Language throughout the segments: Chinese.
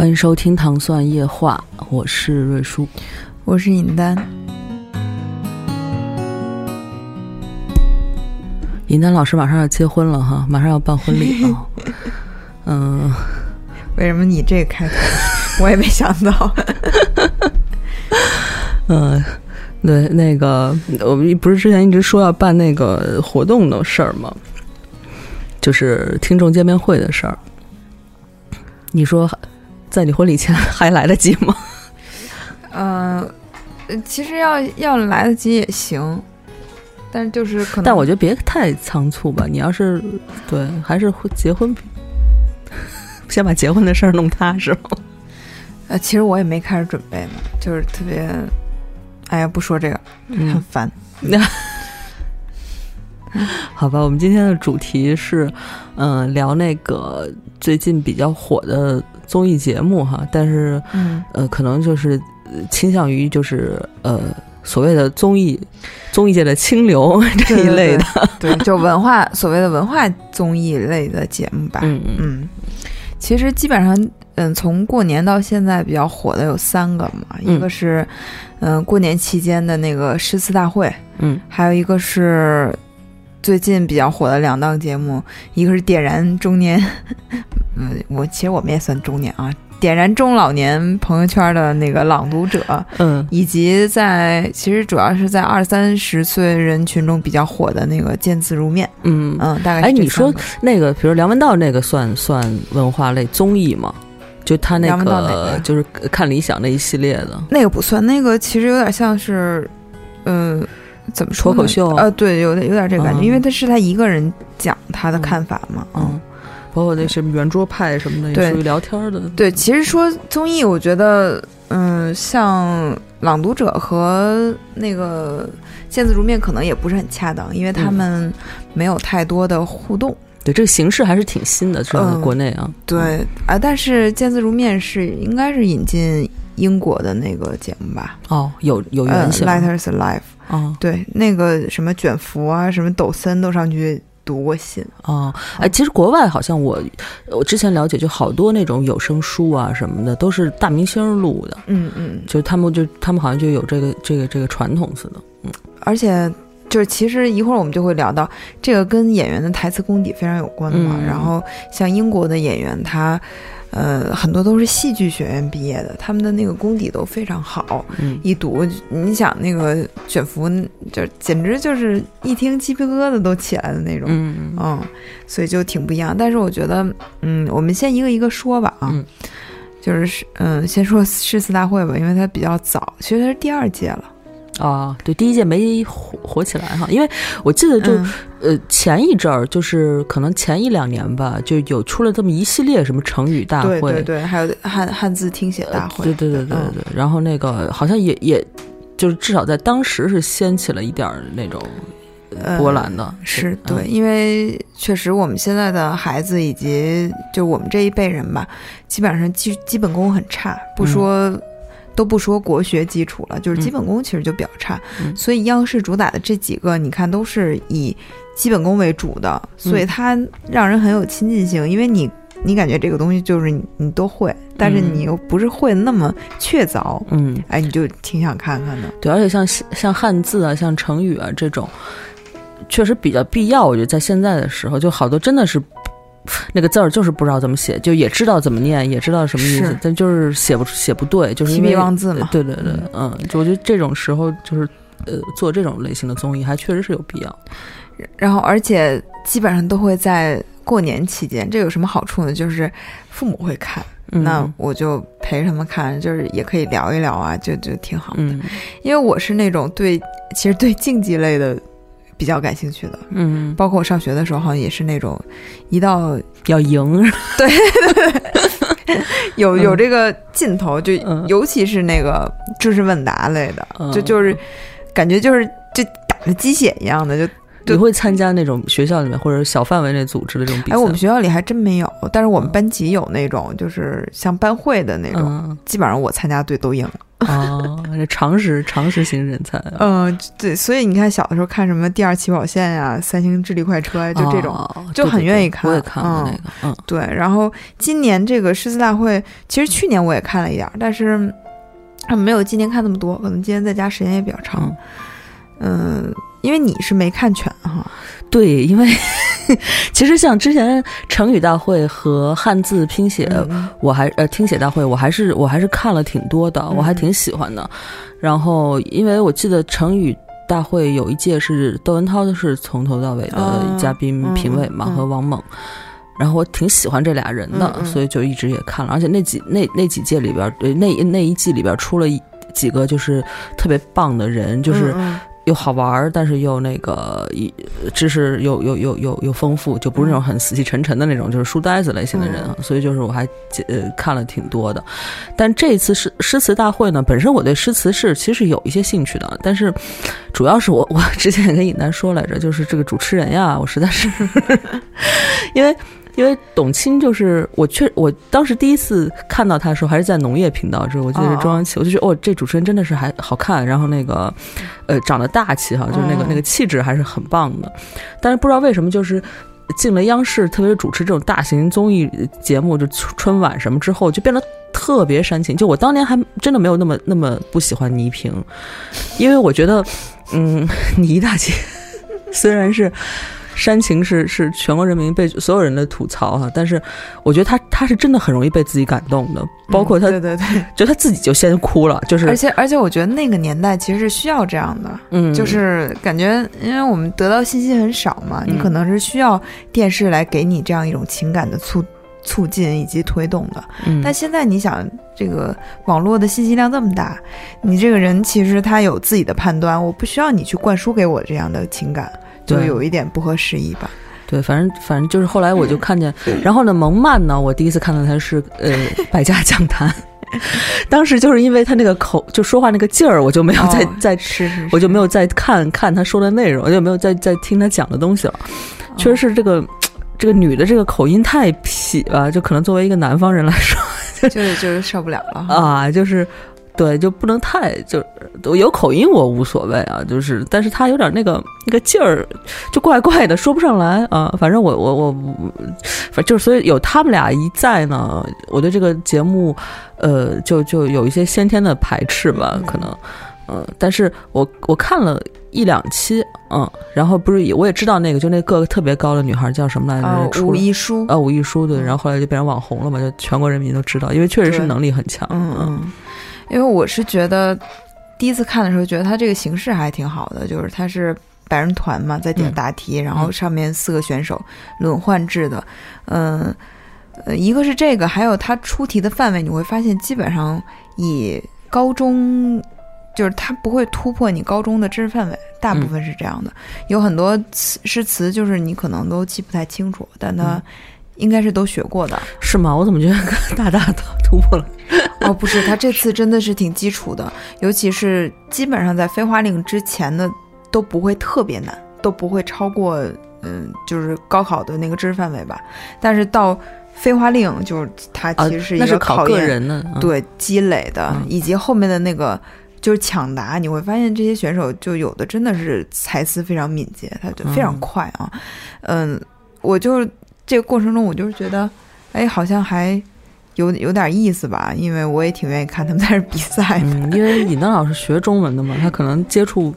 欢迎收听《糖蒜夜话》，我是瑞叔。我是尹丹，尹丹老师马上要结婚了哈，马上要办婚礼了。嗯，为什么你这个开头 我也没想到？嗯，对，那个我们不是之前一直说要办那个活动的事儿吗？就是听众见面会的事儿。你说在你婚礼前还来得及吗？嗯、呃，其实要要来得及也行，但是就是可能，但我觉得别太仓促吧。你要是对，还是会结婚，先把结婚的事儿弄踏实。呃，其实我也没开始准备呢，就是特别，哎呀，不说这个，嗯很烦。好吧，我们今天的主题是，嗯、聊那个最近比较火的综艺节目哈，但是嗯，呃，可能就是呃倾向于就是呃所谓的综艺综艺界的清流 这一类的，对，就文化所谓的文化综艺类的节目吧。嗯嗯。嗯，其实基本上，嗯，从过年到现在比较火的有三个嘛，嗯。一个是，嗯，过年期间的那个诗词大会，嗯。还有一个是最近比较火的两档节目，一个是点燃中年，嗯，我其实我们也算中年啊，点燃中老年朋友圈的那个朗读者，嗯以及在其实主要是在二三十岁人群中比较火的那个见字如面，嗯。嗯，大概哎，你说那个，比如梁文道那个算算文化类综艺吗？就他那个就是看理想那一系列的，那个不算，那个其实有点像是，嗯、怎么说脱口秀呃，对，有点有点这个感觉，嗯因为他是他一个人讲他的看法嘛，嗯，包括那什么圆桌派什么的，属于聊天的。对，其实说综艺，我觉得，嗯，像《朗读者》和那个《见字如面》可能也不是很恰当，因为他嗯们没有太多的互动。对，这个形式还是挺新的，至少在嗯国内啊。对啊，但是《见字如面》是应该是引进英国的那个节目吧？哦，有有呃原型。，Letters Alive，哦对，那个什么卷福啊，什么抖森都上去读过信。哦，哎，其实国外好像我我之前了解，就好多那种有声书啊什么的，都是大明星录的，嗯嗯，就是他们就他们好像就有这个这个这个传统似的。嗯而且就是其实一会儿我们就会聊到这个跟演员的台词功底非常有关嘛。嗯然后像英国的演员，他呃很多都是戏剧学院毕业的，他们的那个功底都非常好。嗯一读，你想那个卷福，就简直就是一听鸡皮疙瘩都起来的那种。嗯嗯，所以就挺不一样。但是我觉得，嗯，我们先一个一个说吧啊，嗯就是嗯，先说诗词大会吧，因为它比较早，其实它是第二届了。啊，对，第一届没火火起来哈，因为我记得就、嗯。呃前一阵儿，就是可能前一两年吧，就有出了这么一系列什么成语大会，对对对，还有汉汉字听写大会，对对对对对嗯。然后那个好像也也，就是至少在当时是掀起了一点儿那种呃波澜的，是嗯对，因为确实我们现在的孩子以及就我们这一辈人吧，基本上基基本功很差，不说、都不说国学基础了，就是基本功其实就比较差。嗯所以央视主打的这几个，你看都是以基本功为主的，所以它让人很有亲近性，因为你。你感觉这个东西就是你你都会，但是你又不是会那么确凿，嗯，哎，你就挺想看看的。对，而且像像汉字啊，像成语啊这种，确实比较必要。我觉得在现在的时候，就好多真的是 那个字儿就是不知道怎么写，就也知道怎么念，也知道什么意思，但就是写不出写不对，就是提因为笔忘字嘛，对对对，嗯，就我觉得这种时候就是呃做这种类型的综艺，还确实是有必要。然后而且基本上都会在过年期间，这有什么好处呢？就是父母会看，嗯那我就陪他们看，就是也可以聊一聊啊，就就挺好的。嗯因为我是那种对，其实对竞技类的比较感兴趣的，嗯，包括我上学的时候，好像也是那种一到要赢，有嗯。有这个劲头，就嗯。尤其是那个知识问答类的，嗯。就就是感觉就是就打着鸡血一样的，就你会参加那种学校里面或者小范围内组织的这种比赛？哎，我们学校里还真没有，但是我们班级有那种，就是像班会的那种，嗯基本上我参加队都赢了。哦，这常识常识型人才啊，嗯、对，所以你看小的时候看什么第二起跑线呀、三星智力快车呀，就这种。哦就很对对对愿意看我也看那个，嗯对，然后今年这个诗词大会，其实去年我也看了一点儿，但是啊没有今年看那么多，可能今年在家时间也比较长。嗯、因为你是没看全哈。对，因为 其实像之前成语大会和汉字拼写，嗯我还呃听写大会，我还是我还是看了挺多的，我还挺喜欢的。然后因为我记得成语。大会有一届是窦文涛是从头到尾的哦嘉宾嗯评委嘛，嗯和王猛，然后我挺喜欢这俩人的，所以就一直也看了。而且那几那那几届里边，呃那那一季里边出了几个就是特别棒的人，就是嗯又好玩儿，但是又那个一知识又又又又又丰富，就不是那种很死气沉沉的那种，就是书呆子类型的人啊。所以就是我还呃看了挺多的。但这次诗诗词大会呢，本身我对诗词是其实有一些兴趣的，但是主要是我我之前也跟尹丹说来着，就是这个主持人呀，我实在是 因为。因为董卿就是我确我当时第一次看到她的时候还是在农业频道，就是我记得是中央七，我就觉得哦这主持人真的是还好看，然后那个呃长得大气哈，就是那个、嗯那个气质还是很棒的，但是不知道为什么就是。进了央视，特别是主持这种大型综艺节目，就春春晚什么之后，就变得特别煽情。就我当年还真的没有那么那么不喜欢倪萍，因为我觉得，嗯，倪大姐 虽然是煽情是是全国人民被所有人的吐槽哈，但是我觉得他他是真的很容易被自己感动的，包括他、嗯对对。对，就他自己就先哭了，就是而且而且我觉得那个年代其实是需要这样的，嗯，就是感觉因为我们得到信息很少嘛，嗯。你可能是需要电视来给你这样一种情感的促促进以及推动的。嗯，但现在你想，这个网络的信息量这么大，你这个人其实他有自己的判断，我不需要你去灌输给我这样的情感，就有一点不合时宜吧。对，反正反正就是后来我就看见，然后呢，蒙曼呢，我第一次看到他是呃百家讲坛，当时就是因为他那个口就说话那个劲儿，我就没有再、哦再是是，我就没有再看看他说的内容，我就没有再再听他讲的东西了。确实是这个这个女的这个口音太痞了，就可能作为一个南方人来说 就是就是受不了了。啊，就是对，就不能太就有口音我无所谓啊，就是但是他有点那个那个劲儿，就怪怪的，说不上来啊。反正我我我，反正就是所以有他们俩一在呢，我对这个节目呃就就有一些先天的排斥吧，可能。嗯，但是我我看了一两期，嗯，然后不是也我也知道那个就那个个特别高的女孩叫什么来着？啊，吴亦舒，啊，吴亦舒对，嗯然后后来就变成网红了嘛，就全国人民都知道，因为确实是能力很强。嗯嗯，因为我是觉得第一次看的时候，觉得它这个形式还挺好的，就是它是百人团嘛，在点嗯答题，然后上面四个选手轮换制的，嗯。呃，一个是这个，还有它出题的范围，你会发现基本上以高中，就是它不会突破你高中的知识范围，大部分是这样的。有很多词诗词，就是你可能都记不太清楚，但它应该是都学过的。是吗？我怎么觉得大大的突破了？哦，不是，他这次真的是挺基础的，尤其是基本上在飞花令之前的都不会特别难，都不会超过嗯，就是高考的那个知识范围吧。但是到飞花令，就是它啊其实是，一个个考验、对积累的，嗯以及后面的那个就是抢答，你会发现这些选手就有的真的是才思非常敏捷，他就非常嗯快啊。嗯，我就是这个过程中，我就是觉得，哎，好像还有有点意思吧，因为我也挺愿意看他们在这比赛。嗯，因为尹丹老师学中文的嘛，他可能接触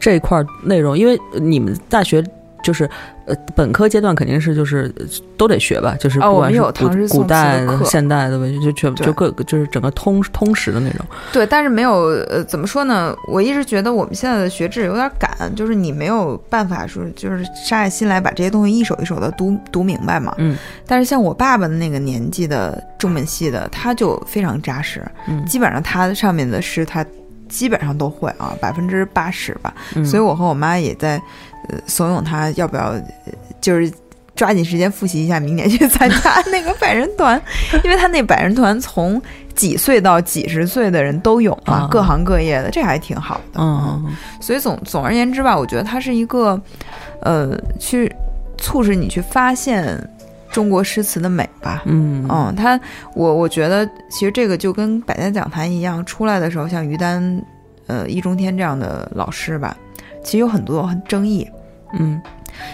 这块内容，因为你们大学就是呃，本科阶段肯定是就是呃都得学吧，就是不管是古古代现代的文学，就全对就各就是整个通通识的那种。对，但是没有呃，怎么说呢？我一直觉得我们现在的学制有点赶，就是你没有办法说，就是杀下心来把这些东西一首一首的读读明白嘛。嗯但是像我爸爸的那个年纪的中文系的，他就非常扎实，嗯基本上他上面的诗他基本上都会啊，百分之八十吧。嗯，所以我和我妈也在呃怂恿他要不要，呃就是抓紧时间复习一下，明年去参加那个百人团，因为他那百人团从几岁到几十岁的人都有嘛，啊各行各业的，这还挺好的。嗯所以总总而言之吧，我觉得它是一个，呃，去促使你去发现中国诗词的美吧。嗯嗯，他我我觉得其实这个就跟百家讲坛一样，出来的时候像于丹、呃易中天这样的老师吧，其实有很多很争议，嗯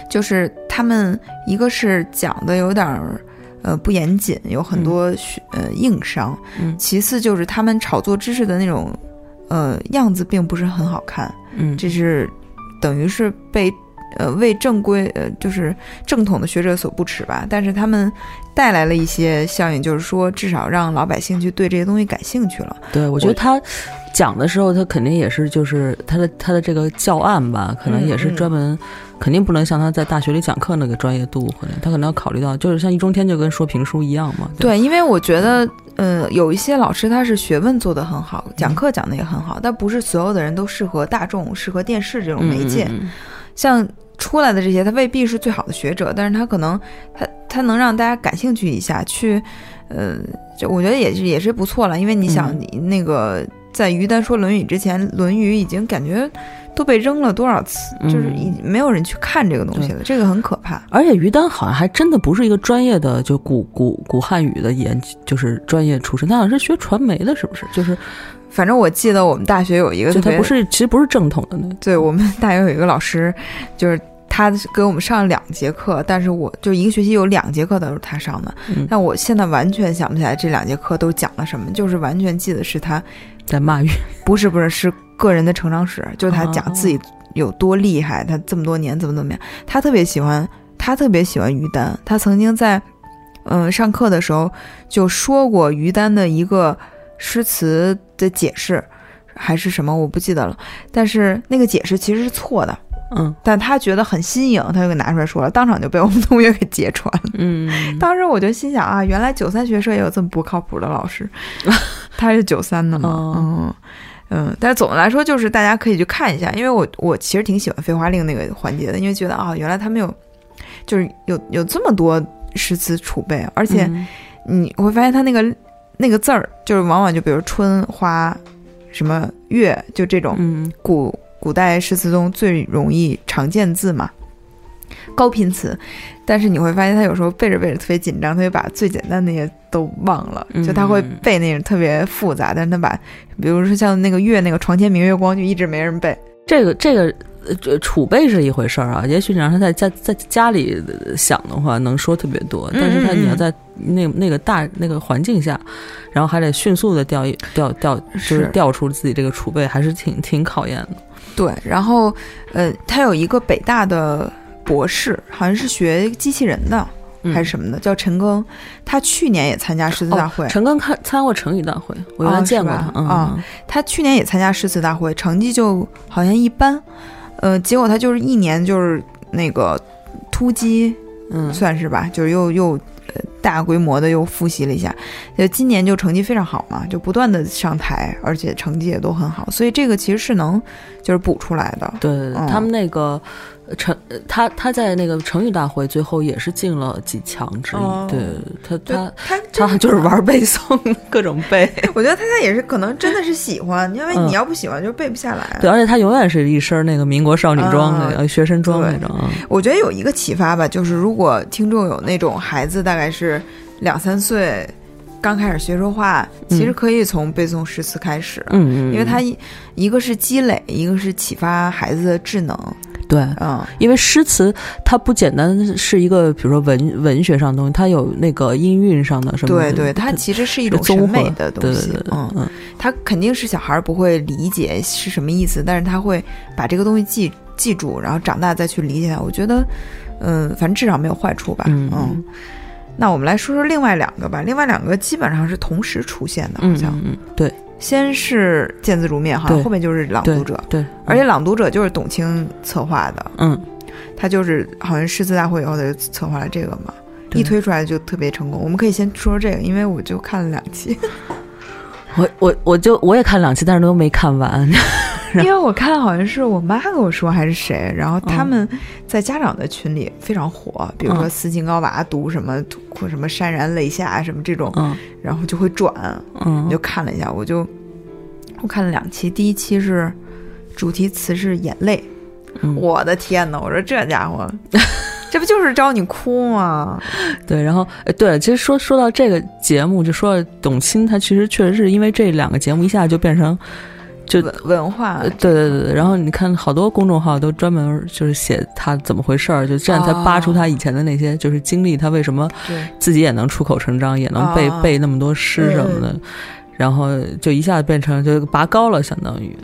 就是他们一个是讲的有点儿呃不严谨，有很多学、呃硬伤，嗯。其次就是他们炒作知识的那种呃样子并不是很好看，嗯，这是等于是被呃为正规呃就是正统的学者所不齿吧，但是他们带来了一些效应，就是说至少让老百姓去对这些东西感兴趣了。对，我觉得他讲的时候，他肯定也是就是他的他的这个教案吧，可能也是嗯嗯专门，肯定不能像他在大学里讲课那个专业度，可能他可能要考虑到，就是像易中天就跟说评书一样嘛。对，因为我觉得，呃，有一些老师他是学问做得很好，讲课讲的也很好，但不是所有的人都适合大众、适合电视这种嗯，媒介。像出来的这些，他未必是最好的学者，但是他可能他他能让大家感兴趣一下，去，呃，就我觉得也是也是不错了，因为你想，嗯你那个在于丹说《论语》之前，《论语》已经感觉都被扔了多少次，就是嗯已没有人去看这个东西了，这个很可怕。而且于丹好像还真的不是一个专业的，就古古古汉语的研，就是专业出身，他好像是学传媒的，是不是？就是反正我记得我们大学有一个就他不是，其实不是正统的那。对我们大学有一个老师，就是他给我们上了两节课，但是我就一个学期有两节课都是他上的，嗯。但我现在完全想不起来这两节课都讲了什么，就是完全记得是他在骂于，不是不是是个人的成长史，就是他讲哦自己有多厉害，他这么多年怎么怎么样，他特别喜欢他特别喜欢于丹，他曾经在嗯、呃上课的时候就说过于丹的一个诗词的解释。还是什么我不记得了，但是那个解释其实是错的，嗯。但他觉得很新颖，他就给拿出来说了，当场就被我们同学给揭穿了。嗯，当时我就心想啊，原来九三学社也有这么不靠谱的老师，他是九三的嘛，哦。嗯嗯。但是总的来说，就是大家可以去看一下，因为我我其实挺喜欢《飞花令》那个环节的，因为觉得啊，原来他们有就是有有这么多诗词储备，而且嗯。你会发现他那个那个字儿，就是往往就比如春花、什么月，就这种嗯。古古代诗词中最容易常见字嘛，高频词。但是你会发现，他有时候背着背着特别紧张，他就把最简单的那些都忘了，嗯就他会背那种特别复杂，但是他把，比如说像那个月那个床前明月光，就一直没人背。这个这个呃储备是一回事儿啊，也许你让他在家在家里呃想的话，能说特别多，嗯但是他你要在那那个大那个环境下，然后还得迅速的调一调调，就是是调出自己这个储备，还是挺挺考验的。对，然后呃，他有一个北大的博士，好像是学机器人的。嗯还是什么的，叫陈庚，他去年也参加诗词大会，陈庚看参加过成语大会，我原来哦见过他。嗯啊他去年也参加诗词大会，成绩就好像一般，呃，结果他就是一年就是那个突击，嗯算是吧，就是又又呃大规模的又复习了一下，就今年就成绩非常好嘛，就不断的上台，而且成绩也都很好，所以这个其实是能就是补出来的。对对对，嗯他们那个呃成呃他他在那个成语大会最后也是进了几强之一。哦对他对他他他就是玩背诵，各种背。我觉得他他也是可能真的是喜欢，因为嗯你要不喜欢就背不下来。对，而且他永远是一身那个民国少女装，啊那个学生装对那种。啊我觉得有一个启发吧，就是如果听众有那种孩子，大概是两三岁，刚开始学说话，其实可以从背诵诗词开始，嗯嗯，因为它一一个是积累，一个是启发孩子的智能。对。嗯，因为诗词它不简单是一个，比如说文文学上的东西，它有那个音韵上的什么。对对，它其实是一种综美的东西。对对对，嗯，嗯他肯定是小孩儿不会理解是什么意思，但是他会把这个东西记记住，然后长大再去理解它。我觉得，嗯，反正至少没有坏处吧。嗯嗯，那我们来说说另外两个吧。另外两个基本上是同时出现的，好嗯像、嗯嗯，对先是见字如面，好像后面就是朗读者，对，而且朗读者就是董卿策划的，嗯，他就是好像诗词大会以后他就策划了这个嘛，一推出来就特别成功。我们可以先说说这个，因为我就看了两期，我我我就我也看两期，但是都没看完。因为我看好像是我妈跟我说还是谁，然后嗯。他们在家长的群里非常火，比如说嗯。斯琴高娃读什么或什么潸然泪下什么这种，嗯。然后就会转，嗯。我就看了一下，我就我看了两期，第一期是主题词是眼泪，嗯，我的天呐，我说这家伙，这不就是招你哭吗？对，然后呃对，其实说说到这个节目，就说到董卿，她其实确实是因为这两个节目一下就变成就文文化呃，对对对对，然后你看好多公众号都专门就是写她怎么回事儿，就这样才扒出她以前的那些就是经历，她为什么自己也能出口成章，也能背、啊背那么多诗什么的，然后就一下子变成就拔高了，相当于，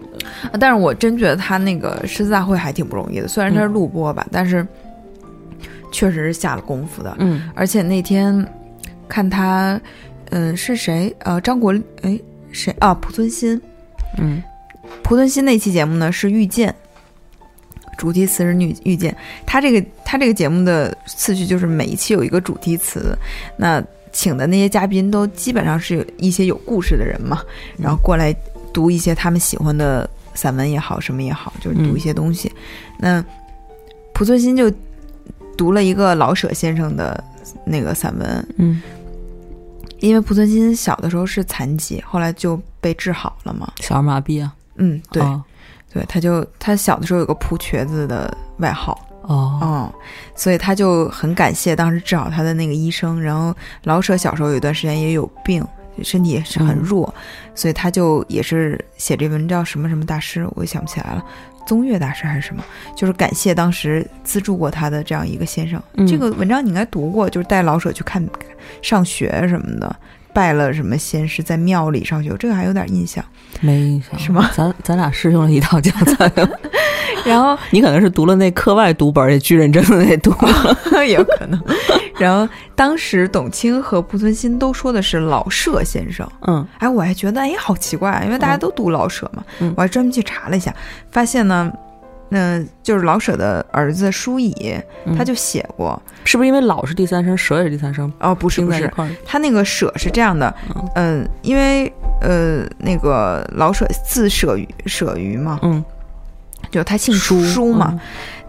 但是我真觉得他那个诗词大会还挺不容易的，虽然他是录播吧，但是确实是下了功夫的。嗯而且那天看他，嗯，是谁？呃，张国，哎，谁啊？濮存昕。嗯濮存昕那期节目呢是遇见，主题词是遇遇见。他这个他这个节目的次序就是每一期有一个主题词，那请的那些嘉宾都基本上是有一些有故事的人嘛，然后过来读一些他们喜欢的散文也好，什么也好，就是读一些东西。那濮存昕就读了一个老舍先生的那个散文，嗯，因为濮存昕小的时候是残疾，后来就被治好了嘛。小儿麻痹啊，嗯，对。哦对，他就他小的时候有个蒲瘸子的外号，哦，嗯，所以他就很感谢当时治好他的那个医生。然后老舍小时候有一段时间也有病，身体也是很弱，所以他就也是写这文叫什么什么大师，我也想不起来了，宗岳大师还是什么，就是感谢当时资助过他的这样一个先生。这个文章你应该读过，就是带老舍去看上学什么的。拜了什么仙师，在庙里上学，这个还有点印象。没印象。是吗？咱咱俩是用了一套教材，然后你可能是读了那课外读本，也巨认真的那读。有可能。然后当时董卿和濮存昕都说的是老舍先生，嗯。哎，我还觉得哎好奇怪，因为大家都读老舍嘛，嗯。我还专门去查了一下，发现呢，嗯、就是老舍的儿子舒乙，嗯。他就写过，是不是因为老是第三声，舍也是第三声，哦，不是不是？他那个舍是这样的，嗯。嗯、因为呃那个老舍字舍于舍于嘛，嗯，就他姓舒舒嘛，嗯。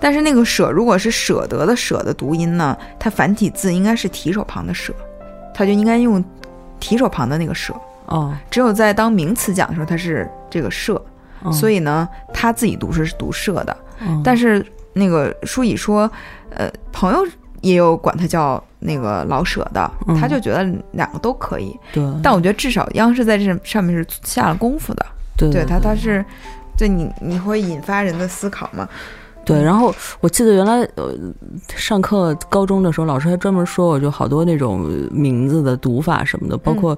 但是那个舍如果是舍得的舍的读音呢，它繁体字应该是提手旁的舍，他就应该用提手旁的那个舍。哦，只有在当名词讲的时候，它是这个舍，嗯所以呢，他自己读是读社的。嗯但是那个舒乙说，呃，朋友也有管他叫那个老舍的，嗯他就觉得两个都可以。对，但我觉得至少央视在这上面是下了功夫的，对对他他是。对你，你会引发人的思考嘛？对，然后我记得原来呃上课高中的时候，老师还专门说我，就好多那种名字的读法什么的，包括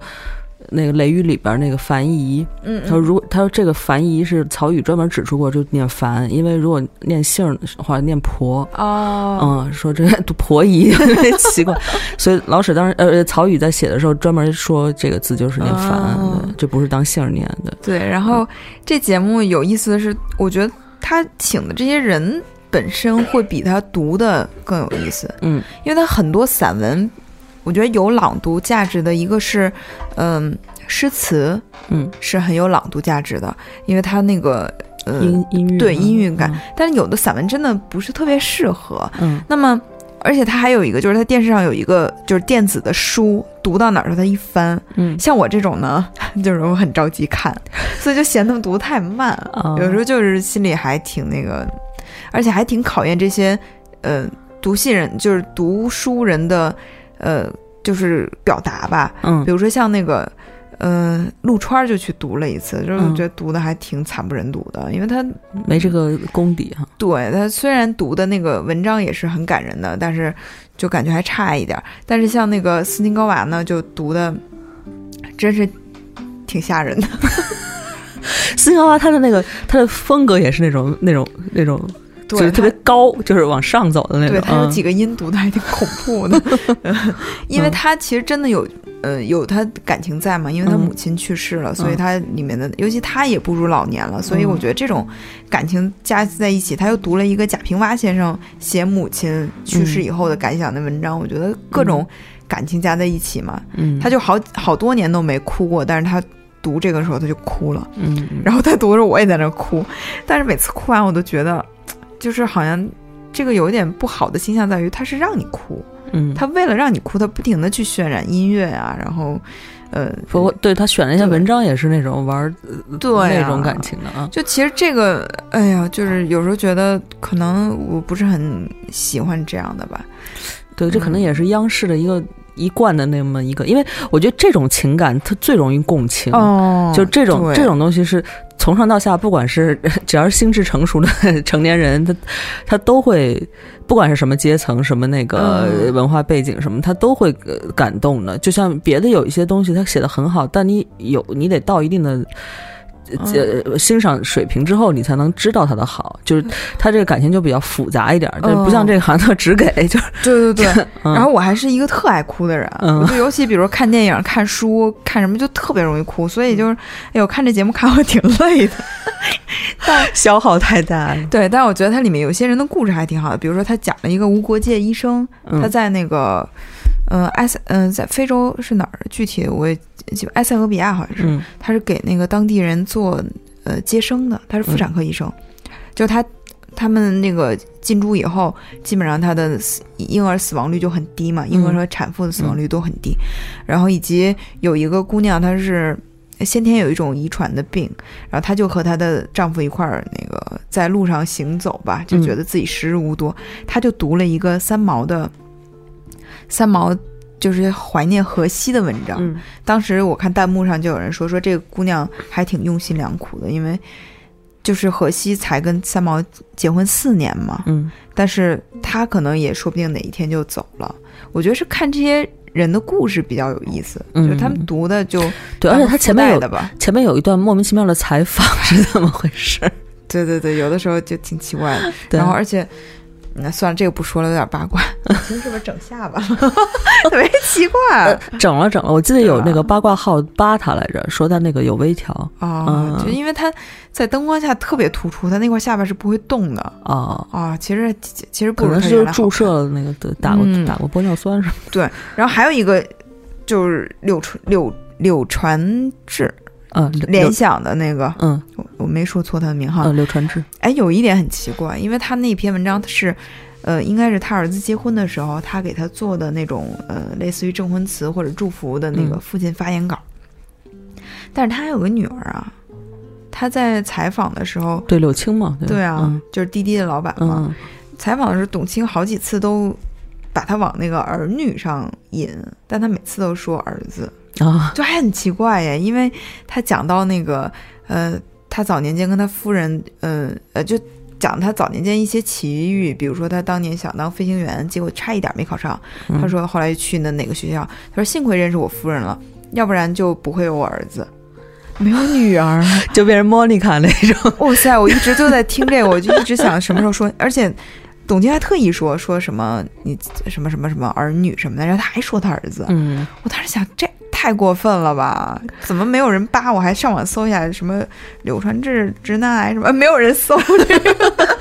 那个《雷雨》里边那个樊姨，嗯他说如果他说这个樊姨是曹禺专门指出过，就念樊，因为如果念姓儿的话念婆。哦，嗯，说这个读婆姨 奇怪，所以老舍当时呃曹禺在写的时候专门说这个字就是念樊，哦。对这不是当姓儿念的。对，然后这节目有意思的是，我觉得他请的这些人本身会比他读的更有意思，嗯。因为他很多散文，我觉得有朗读价值的，一个是，嗯，诗词嗯，是很有朗读价值的，因为它那个，呃，音音乐对音韵感，但是有的散文真的不是特别适合。嗯。那么，而且它还有一个，就是它电视上有一个就是电子的书，读到哪儿它一翻，嗯。像我这种呢，就是我很着急看，所以就嫌他们读太慢，哦。有时候就是心里还挺那个，而且还挺考验这些呃读信人，就是读书人的呃就是表达吧。嗯比如说像那个呃陆川就去读了一次，就是我嗯觉得读的还挺惨不忍睹的，因为他没这个功底哈。对他虽然读的那个文章也是很感人的，但是就感觉还差一点。但是像那个斯琴高娃呢，就读的真是挺吓人的。斯琴高娃他的那个他的风格也是那种那种那种，对，特别高，就是往上走的那种。对，他有嗯几个音读的还挺恐怖的，因为他其实真的有。呃，有他感情在嘛？因为他嗯母亲去世了，所以嗯他里面的，尤其他也步入老年了，所以我觉得这种感情加在一起，他又读了一个贾平凹先生写母亲去世以后的感想的文章，我觉得各种感情加在一起嘛，嗯，他就好好多年都没哭过，但是他读这个时候他就哭了，嗯嗯然后他读着我也在那哭，但是每次哭完我都觉得，就是好像这个有一点不好的倾向在于他是让你哭，嗯，他为了让你哭，他不停的去渲染音乐啊，然后呃，不过对他选了一些文章也是那种玩儿对啊。那种感情的啊。就其实这个，哎呀，就是有时候觉得可能我不是很喜欢这样的吧，对，这可能嗯。也是央视的一个一贯的那么一个，因为我觉得这种情感它最容易共情，哦就这种这种东西是从上到下，不管是 只要是心智成熟的 成年人，他他都会，不管是什么阶层、什么那个嗯文化背景什么，他都会呃感动的。就像别的有一些东西，他写的很好，但你有你得到一定的。呃，欣赏水平之后，你才能知道他的好。就是他这个感情就比较复杂一点，就不像这个好像特只给，就是对对对，嗯然后我还是一个特爱哭的人，就尤其比如看电影、看书、看什么就特别容易哭，所以就是，哎呦，看这节目看我挺累的。但消耗太大了。对，但是我觉得它里面有些人的故事还挺好的，比如说他讲了一个无国界医生，嗯他在那个，呃，埃塞，嗯、在非洲是哪儿？具体我也记不，埃塞俄比亚好像是，嗯。他是给那个当地人做呃接生的，他是妇产科医生，就是他他们那个进驻以后，基本上他的死婴儿死亡率就很低嘛，婴儿和产妇的死亡率都很低，然后以及有一个姑娘她是。先天有一种遗传的病，然后她就和她的丈夫一块儿那个在路上行走吧，就觉得自己时日无多，她就读了一个三毛的三毛就是怀念荷西的文章，嗯当时我看弹幕上就有人说说这个姑娘还挺用心良苦的，因为就是荷西才跟三毛结婚四年嘛，嗯但是她可能也说不定哪一天就走了。我觉得是看这些人的故事比较有意思，嗯就是他们读的就对，而且他前面有的吧，前面有一段莫名其妙的采访 是怎么回事？对对对，有的时候就挺奇怪的。然后而且。那算了，这个不说了，有点八卦。你 是不是整下巴？特别奇怪 整了整了，我记得有那个八卦号扒他来着，说他那个有微调啊！嗯就因为他在灯光下特别突出，他那块下巴是不会动的啊，啊。其实其其实不如可能是注射了那个打过嗯打过玻尿酸什么对，然后还有一个就是柳传柳柳传志的，嗯，联想的那个，嗯我我没说错他的名号。嗯刘传志，哎，有一点很奇怪，因为他那篇文章是，呃，应该是他儿子结婚的时候，他给他做的那种呃，类似于证婚词或者祝福的那个嗯父亲发言稿。但是他还有个女儿啊，他在采访的时候，对柳青嘛，对啊，嗯就是滴滴的老板嘛，嗯采访的时候，董卿好几次都把他往那个儿女上引，但他每次都说儿子，啊，就还很奇怪耶，因为他讲到那个呃，他早年间跟他夫人，呃呃，就讲他早年间一些奇遇，比如说他当年想当飞行员，结果差一点没考上。嗯他说后来去那哪个学校，他说幸亏认识我夫人了，要不然就不会有我儿子。没有女儿，就变成莫妮卡那种，哇塞！我一直就在听这个，我就一直想什么时候说，而且董卿还特意说说什么你什么什么什么儿女什么的，然后他还说他儿子，嗯，我当时想，这太过分了吧？怎么没有人扒？我还上网搜一下什么柳传志直男癌什么，没有人搜这个。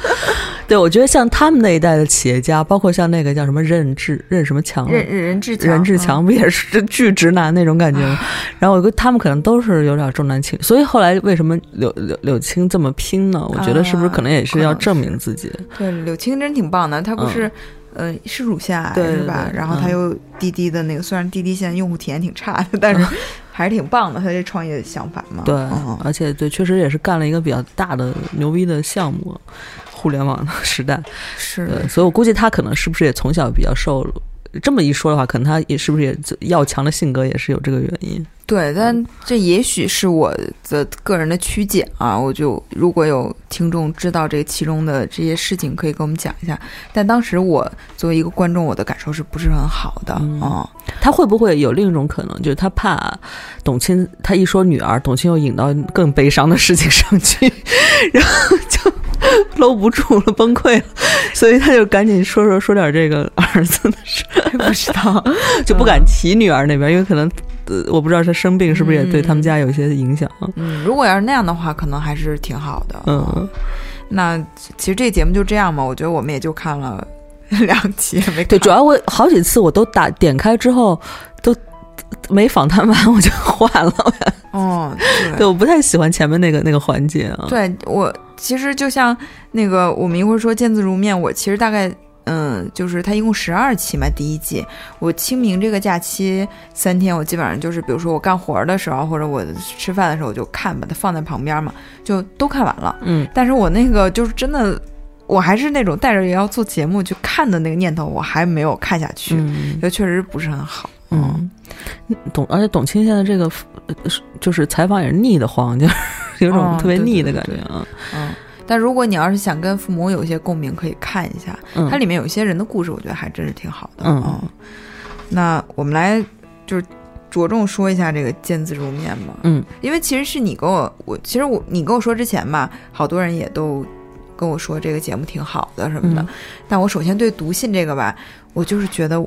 对，我觉得像他们那一代的企业家，包括像那个叫什么任志任什么强啊，任任志强，任志强不也是巨直男那种感觉吗？然后我觉得他们可能都是有点重男轻女，所以后来为什么柳柳柳青这么拼呢？我觉得是不是可能也是要证明自己？嗯。对，柳青真挺棒的，他不是。呃，是乳腺癌对吧？然后他嗯又滴滴的那个，虽然滴滴现在用户体验挺差的，但是 还是挺棒的。他这创业想法嘛，对，嗯而且对，确实也是干了一个比较大的牛逼的项目，互联网的时代。是对，所以我估计他可能是不是也从小比较受。这么一说的话，可能他也是不是也要强的性格也是有这个原因。对，但这也许是我的个人的曲解啊。我就如果有听众知道这其中的这些事情，可以跟我们讲一下。但当时我作为一个观众，我的感受是不是很好的嗯啊？他会不会有另一种可能，就是他怕董卿，他一说女儿，董卿又引到更悲伤的事情上去，然后就 搂不住了，崩溃了，所以他就赶紧说说说点这个儿子的事，不知道，就不敢提女儿那边，因为可能呃我不知道他生病是不是也对他们家有一些影响。嗯，如果要是那样的话，可能还是挺好的。嗯，那其实这节目就这样嘛，我觉得我们也就看了两集，没对，主要我好几次我都打点开之后都没访谈完 我就换了。哦，对，我不太喜欢前面那个那个环节啊。对我其实就像那个我们一会儿说见字如面，我其实大概嗯，就是它一共十二期嘛，第一季。我清明这个假期三天，我基本上就是比如说我干活的时候或者我吃饭的时候我就看，把它放在旁边嘛，就都看完了。嗯，但是我那个就是真的，我还是那种带着也要做节目去看的那个念头，我还没有看下去，嗯就确实不是很好。嗯，董而且董卿现在这个呃就是采访也是腻得慌，就是 有种哦特别腻的感觉啊。嗯，但如果你要是想跟父母有一些共鸣，可以看一下，嗯，它里面有一些人的故事，我觉得还真是挺好的。嗯那我们来就是着重说一下这个见字如面嘛，嗯因为其实是你跟我，我其实我你跟我说之前吧，好多人也都跟我说这个节目挺好的什么的，嗯但我首先对读信这个吧，我就是觉得。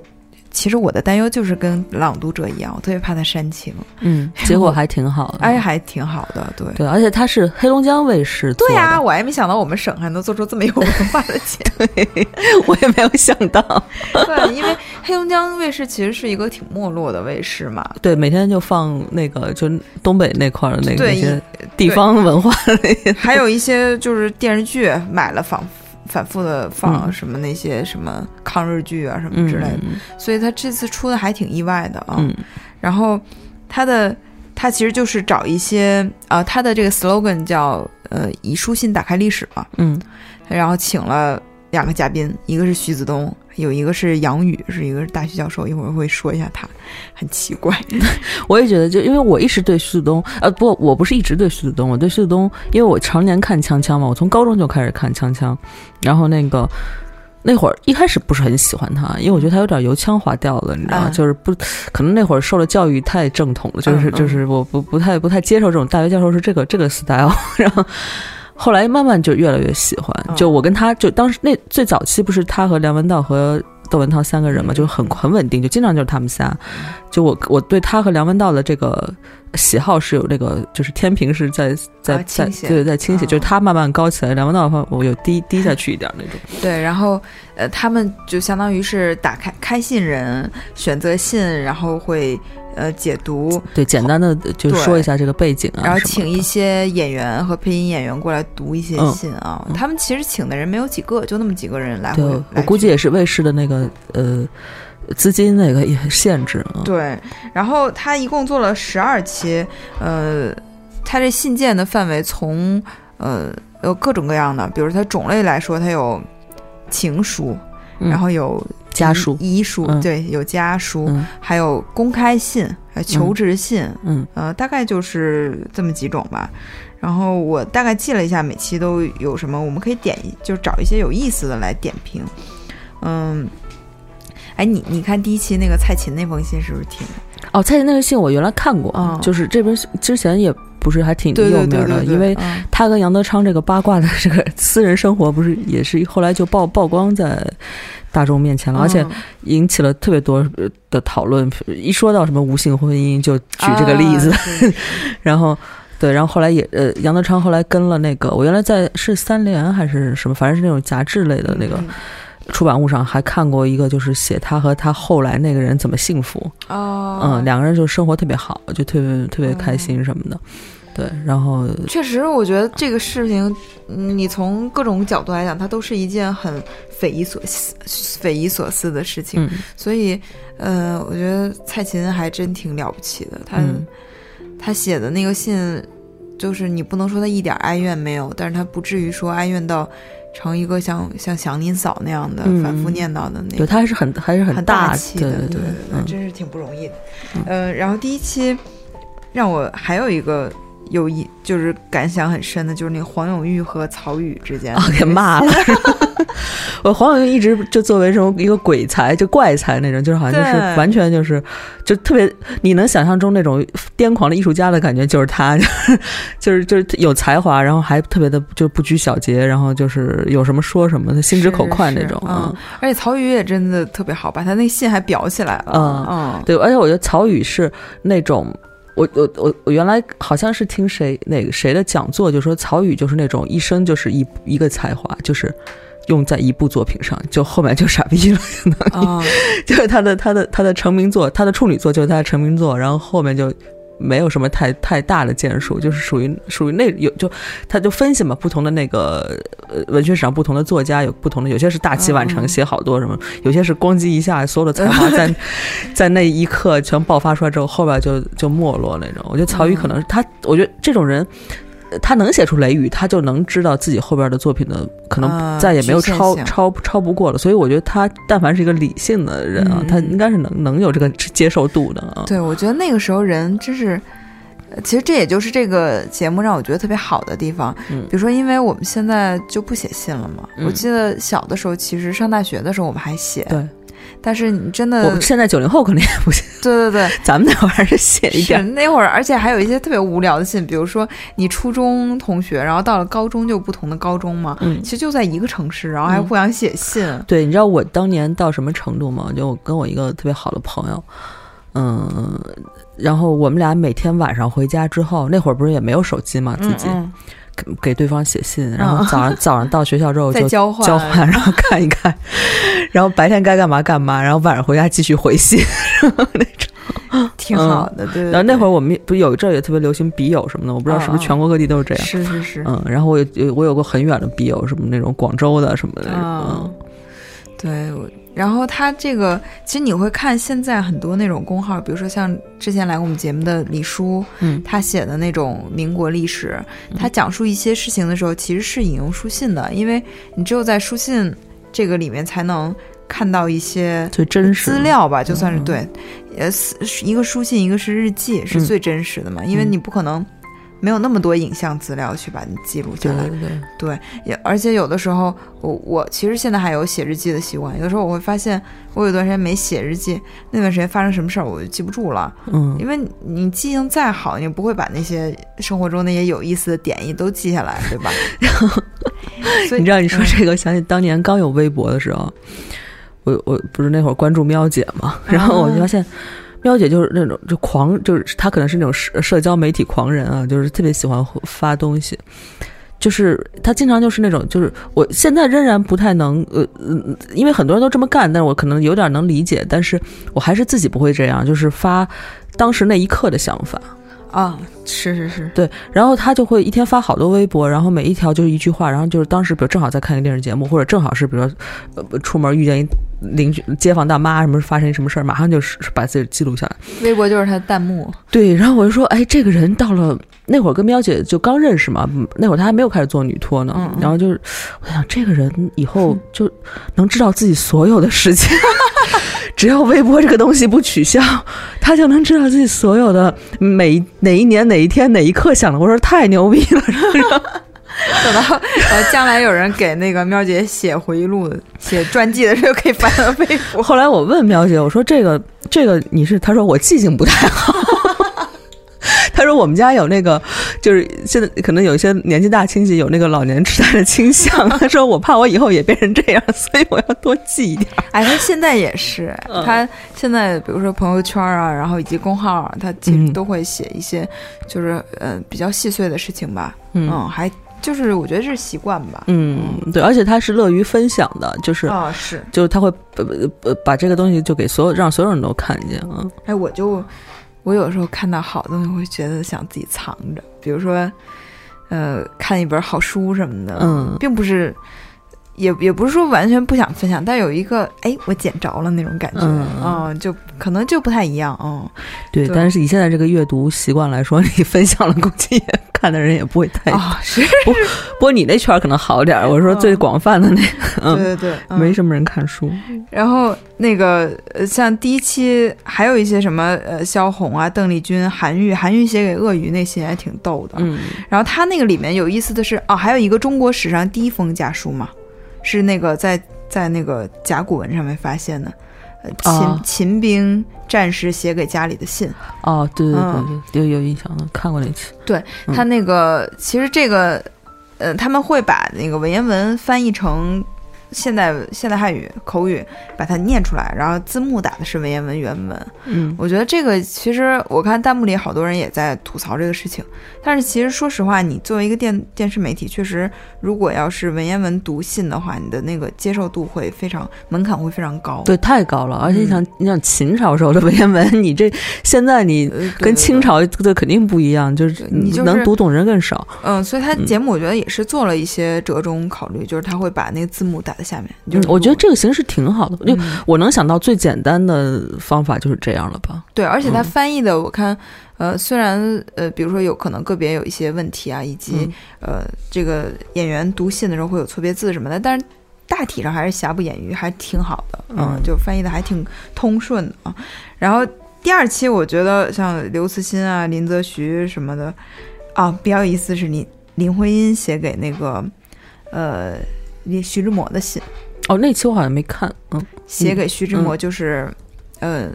其实我的担忧就是跟朗读者一样，我特别怕他煽情，嗯，结果还挺好的。哎，还挺好的，对。对，而且他是黑龙江卫视的。对呀、我还没想到我们省还能做出这么有文化的节目 对。我也没有想到。对，因为黑龙江卫视其实是一个挺没落的卫视嘛。对，每天就放那个就东北那块儿的那个对那些地方文化的那些。还有一些就是电视剧买了反反复的放嗯。什么那些什么抗日剧啊什么之类的，嗯所以他这次出的还挺意外的啊。嗯。然后他的他其实就是找一些啊，他的这个 slogan 叫呃以书信打开历史嘛，嗯。然后请了两个嘉宾，一个是徐子东，有一个是杨宇，是一个是大学教授，一会儿会说一下他，很奇怪。我也觉得，就因为我一直对徐子东，呃，不，我不是一直对徐子东，我对徐子东，因为我常年看锵锵嘛，我从高中就开始看锵锵，然后那个那会儿一开始不是很喜欢他，因为我觉得他有点油腔滑调了，你知道吗？嗯就是不，可能那会儿受的教育太正统了，就是就是我不不太不太接受这种大学教授是这个这个 style，然后。后来慢慢就越来越喜欢，嗯就我跟他就当时那最早期不是他和梁文道和窦文涛三个人嘛，就很很稳定，就经常就是他们仨。就我我对他和梁文道的这个喜好是有这个，就是天平是在在啊在对在倾斜，啊就是他慢慢高起来，梁文道的话我有低低下去一点那种。对，然后呃，他们就相当于是打开开信人，选择信，然后会呃解读，对，简单的就说一下这个背景啊，然后请一些演员和配音演员过来读一些嗯信啊。嗯他们其实请的人没有几个，就那么几个人来回对，我估计也是卫视的那个呃资金那个也很限制啊。对。然后他一共做了十二期，呃，他这信件的范围从呃有各种各样的，比如它种类来说，它有情书，嗯然后有家书遗遗书，嗯对，有家书，嗯还有公开信，还有求职信，嗯呃，大概就是这么几种吧。然后我大概记了一下，每期都有什么，我们可以点一，就找一些有意思的来点评。嗯，哎，你你看第一期那个蔡琴那封信是不是挺？哦，蔡琴那个信我原来看过，嗯就是这边之前也不是还挺有名的，因为嗯他跟杨德昌这个八卦的这个私人生活，不是也是后来就曝曝光在大众面前了，而且嗯引起了特别多呃的讨论。一说到什么无性婚姻，就举这个例子，啊然后。对，然后后来也呃，杨德昌后来跟了那个，我原来在是三联还是什么，反正是那种杂志类的那个嗯出版物上，还看过一个，就是写他和他后来那个人怎么幸福。哦，嗯，两个人就生活特别好，就特别特别开心什么的。对，然后确实，我觉得这个事情，嗯你从各种角度来讲，它都是一件很匪夷所思、匪夷所思的事情。嗯所以，呃，我觉得蔡琴还真挺了不起的。她、嗯她写的那个信，就是你不能说她一点哀怨没有，但是她不至于说哀怨到成一个像像祥林嫂那样的嗯反复念叨的那对个。他还是很还是很大气的，对对对，嗯真是挺不容易的。嗯呃，然后第一期让我还有一个有一就是感想很深的，就是那个黄永玉和曹禺之间啊，给骂了。我黄永玉一直就作为这种一个鬼才，就怪才那种，就是好像就是完全就是就特别你能想象中那种癫狂的艺术家的感觉，就是他，就是就是有才华，然后还特别的就不拘小节，然后就是有什么说什么，他心直口快那种。嗯，而且曹禺也真的特别好，把他那信还裱起来了。嗯嗯，对，而且我觉得曹禺是那种。我我我我原来好像是听谁哪个谁的讲座，就说曹禺就是那种一生就是一一个才华，就是用在一部作品上，就后面就傻逼了，就是他的他的他的成名作，他的处女作就是他的成名作，然后后面就。没有什么太太大的建树，就是属于属于那有就，他就分析嘛，不同的那个呃文学史上不同的作家有不同的，有些是大器晚成写好多什么，有些是咣叽一下所有的才华 在在那一刻全爆发出来之后，后边就就没落那种。我觉得曹禺可能是他，我觉得这种人。他能写出《雷雨》，他就能知道自己后边的作品的可能再也没有超超超不过了。所以我觉得他但凡是一个理性的人啊，他应该是能能有这个接受度的啊。对，我觉得那个时候人真是，其实这也就是这个节目让我觉得特别好的地方。嗯，比如说，因为我们现在就不写信了嘛。我记得小的时候，其实上大学的时候我们还写。对。但是你真的，我们现在九零后肯定也不行。对对对，咱们那会儿还是写一点。那会儿，而且还有一些特别无聊的信，比如说你初中同学，然后到了高中就不同的高中嘛。嗯。其实就在一个城市，然后还互相写信。对，你知道我当年到什么程度吗？就我跟我一个特别好的朋友，嗯，然后我们俩每天晚上回家之后，那会儿不是也没有手机嘛，自己。给给对方写信，然后早上早上到学校之后就 交换，交换，然后看一看，然后白天该干嘛干嘛，然后晚上回家继续回信，那 种挺好的。对。然后那会儿我们不有一阵儿也特别流行笔友什么的，我不知道是不是全国各地都是这样。是是是。嗯，然后我有我有个很远的笔友，什么那种广州的什么的。嗯，对。然后他这个，其实你会看现在很多那种公号，比如说像之前来过我们节目的李叔，嗯，他写的那种民国历史，他讲述一些事情的时候，其实是引用书信的，因为你只有在书信这个里面才能看到一些最真实资料吧，就算是对，呃，一个书信，一个是日记，是最真实的嘛，因为你不可能。没有那么多影像资料去把你记录下来，对，也而且有的时候，我我其实现在还有写日记的习惯。有的时候我会发现，我有段时间没写日记，那段时间发生什么事儿我就记不住了。嗯，因为你记性再好，你不会把那些生活中那些有意思的点意都记下来，对吧？所以你知道你说这个，想起当年刚有微博的时候，我我不是那会儿关注喵姐嘛，然后我就发现。喵姐就是那种就狂，就是她可能是那种社社交媒体狂人啊，就是特别喜欢发东西，就是她经常就是那种，就是我现在仍然不太能呃，因为很多人都这么干，但是我可能有点能理解，但是我还是自己不会这样，就是发当时那一刻的想法。啊，是是是，对，然后他就会一天发好多微博，然后每一条就是一句话，然后就是当时比如正好在看一个电视节目，或者正好是比如说呃出门遇见一。邻居、街坊大妈什么发生什么事儿，马上就是把自己记录下来。微博就是他的弹幕。对，然后我就说，哎，这个人到了那会儿跟喵姐就刚认识嘛，那会儿他还没有开始做女托呢。然后就是，我想这个人以后 就能知道自己所有的事情，只要微博这个东西不取消，他就能知道自己所有的每哪一年哪一天哪一刻想的。我说太牛逼了。等到呃将来有人给那个喵姐写回忆录、写传记的时候，可以翻到微博。后来我问喵姐，我说这个这个你是？她说我记性不太好。她说我们家有那个，就是现在可能有一些年纪大亲戚有那个老年痴呆的倾向。他说我怕我以后也变成这样，所以我要多记一点。哎，他现在也是，他现在比如说朋友圈啊，然后以及公号，他其实都会写一些，就是呃比较细碎的事情吧。嗯，还。就是我觉得这是习惯吧，嗯，对，而且他是乐于分享的，就是啊，是，就是他会呃呃把这个东西就给所有让所有人都看见啊。哎，我就我有时候看到好东西，会觉得想自己藏着，比如说呃看一本好书什么的，嗯，并不是也也不是说完全不想分享，但有一个哎，我捡着了那种感觉，嗯嗯，就可能就不太一样，嗯，对，对但是以现在这个阅读习惯来说，你分享了，估计也看的人也不会太。啊，是，不过你那圈可能好点儿，我说最广泛的那，对嗯，对对，嗯没什么人看书。然后那个呃，像第一期还有一些什么呃，萧红啊、邓丽君、韩愈，韩愈写给鳄鱼那些还挺逗的。嗯然后他那个里面有意思的是，哦，还有一个中国史上第一封家书嘛，是那个在在那个甲骨文上面发现的，呃，秦、哦秦兵战士写给家里的信。哦，对对对有有印象的，看过那期。嗯他那个其实这个，呃，他们会把那个文言文翻译成现代现代汉语口语，把它念出来，然后字幕打的是文言文原文。嗯我觉得这个其实我看弹幕里好多人也在吐槽这个事情，但是其实说实话，你作为一个电电视媒体，确实如果要是文言文读信的话，你的那个接受度会非常门槛会非常高。对，太高了，而且你嗯想，你想秦朝时候的文言文，你这现在你 跟清朝的肯定不一样，就是你就能读懂人更少。嗯，所以他嗯节目我觉得也是做了一些折中考虑，就是他会把那个字幕打在下面。就嗯是，我觉得这个形式挺好的，就嗯我能想到最简单的方法就是这样了吧？对，而且他嗯翻译的我看，呃，虽然呃，比如说有可能个别有一些问题啊，以及、嗯呃，这个演员读信的时候会有错别字什么的，但是大体上还是瑕不掩瑜，还挺好的，嗯就翻译的还挺通顺的啊。然后第二期我觉得像刘慈欣啊、林则徐什么的啊，比较有意思是林林徽因写给那个呃林徐志摩的信，哦，那期我好像没看，嗯写给徐志摩就是，呃，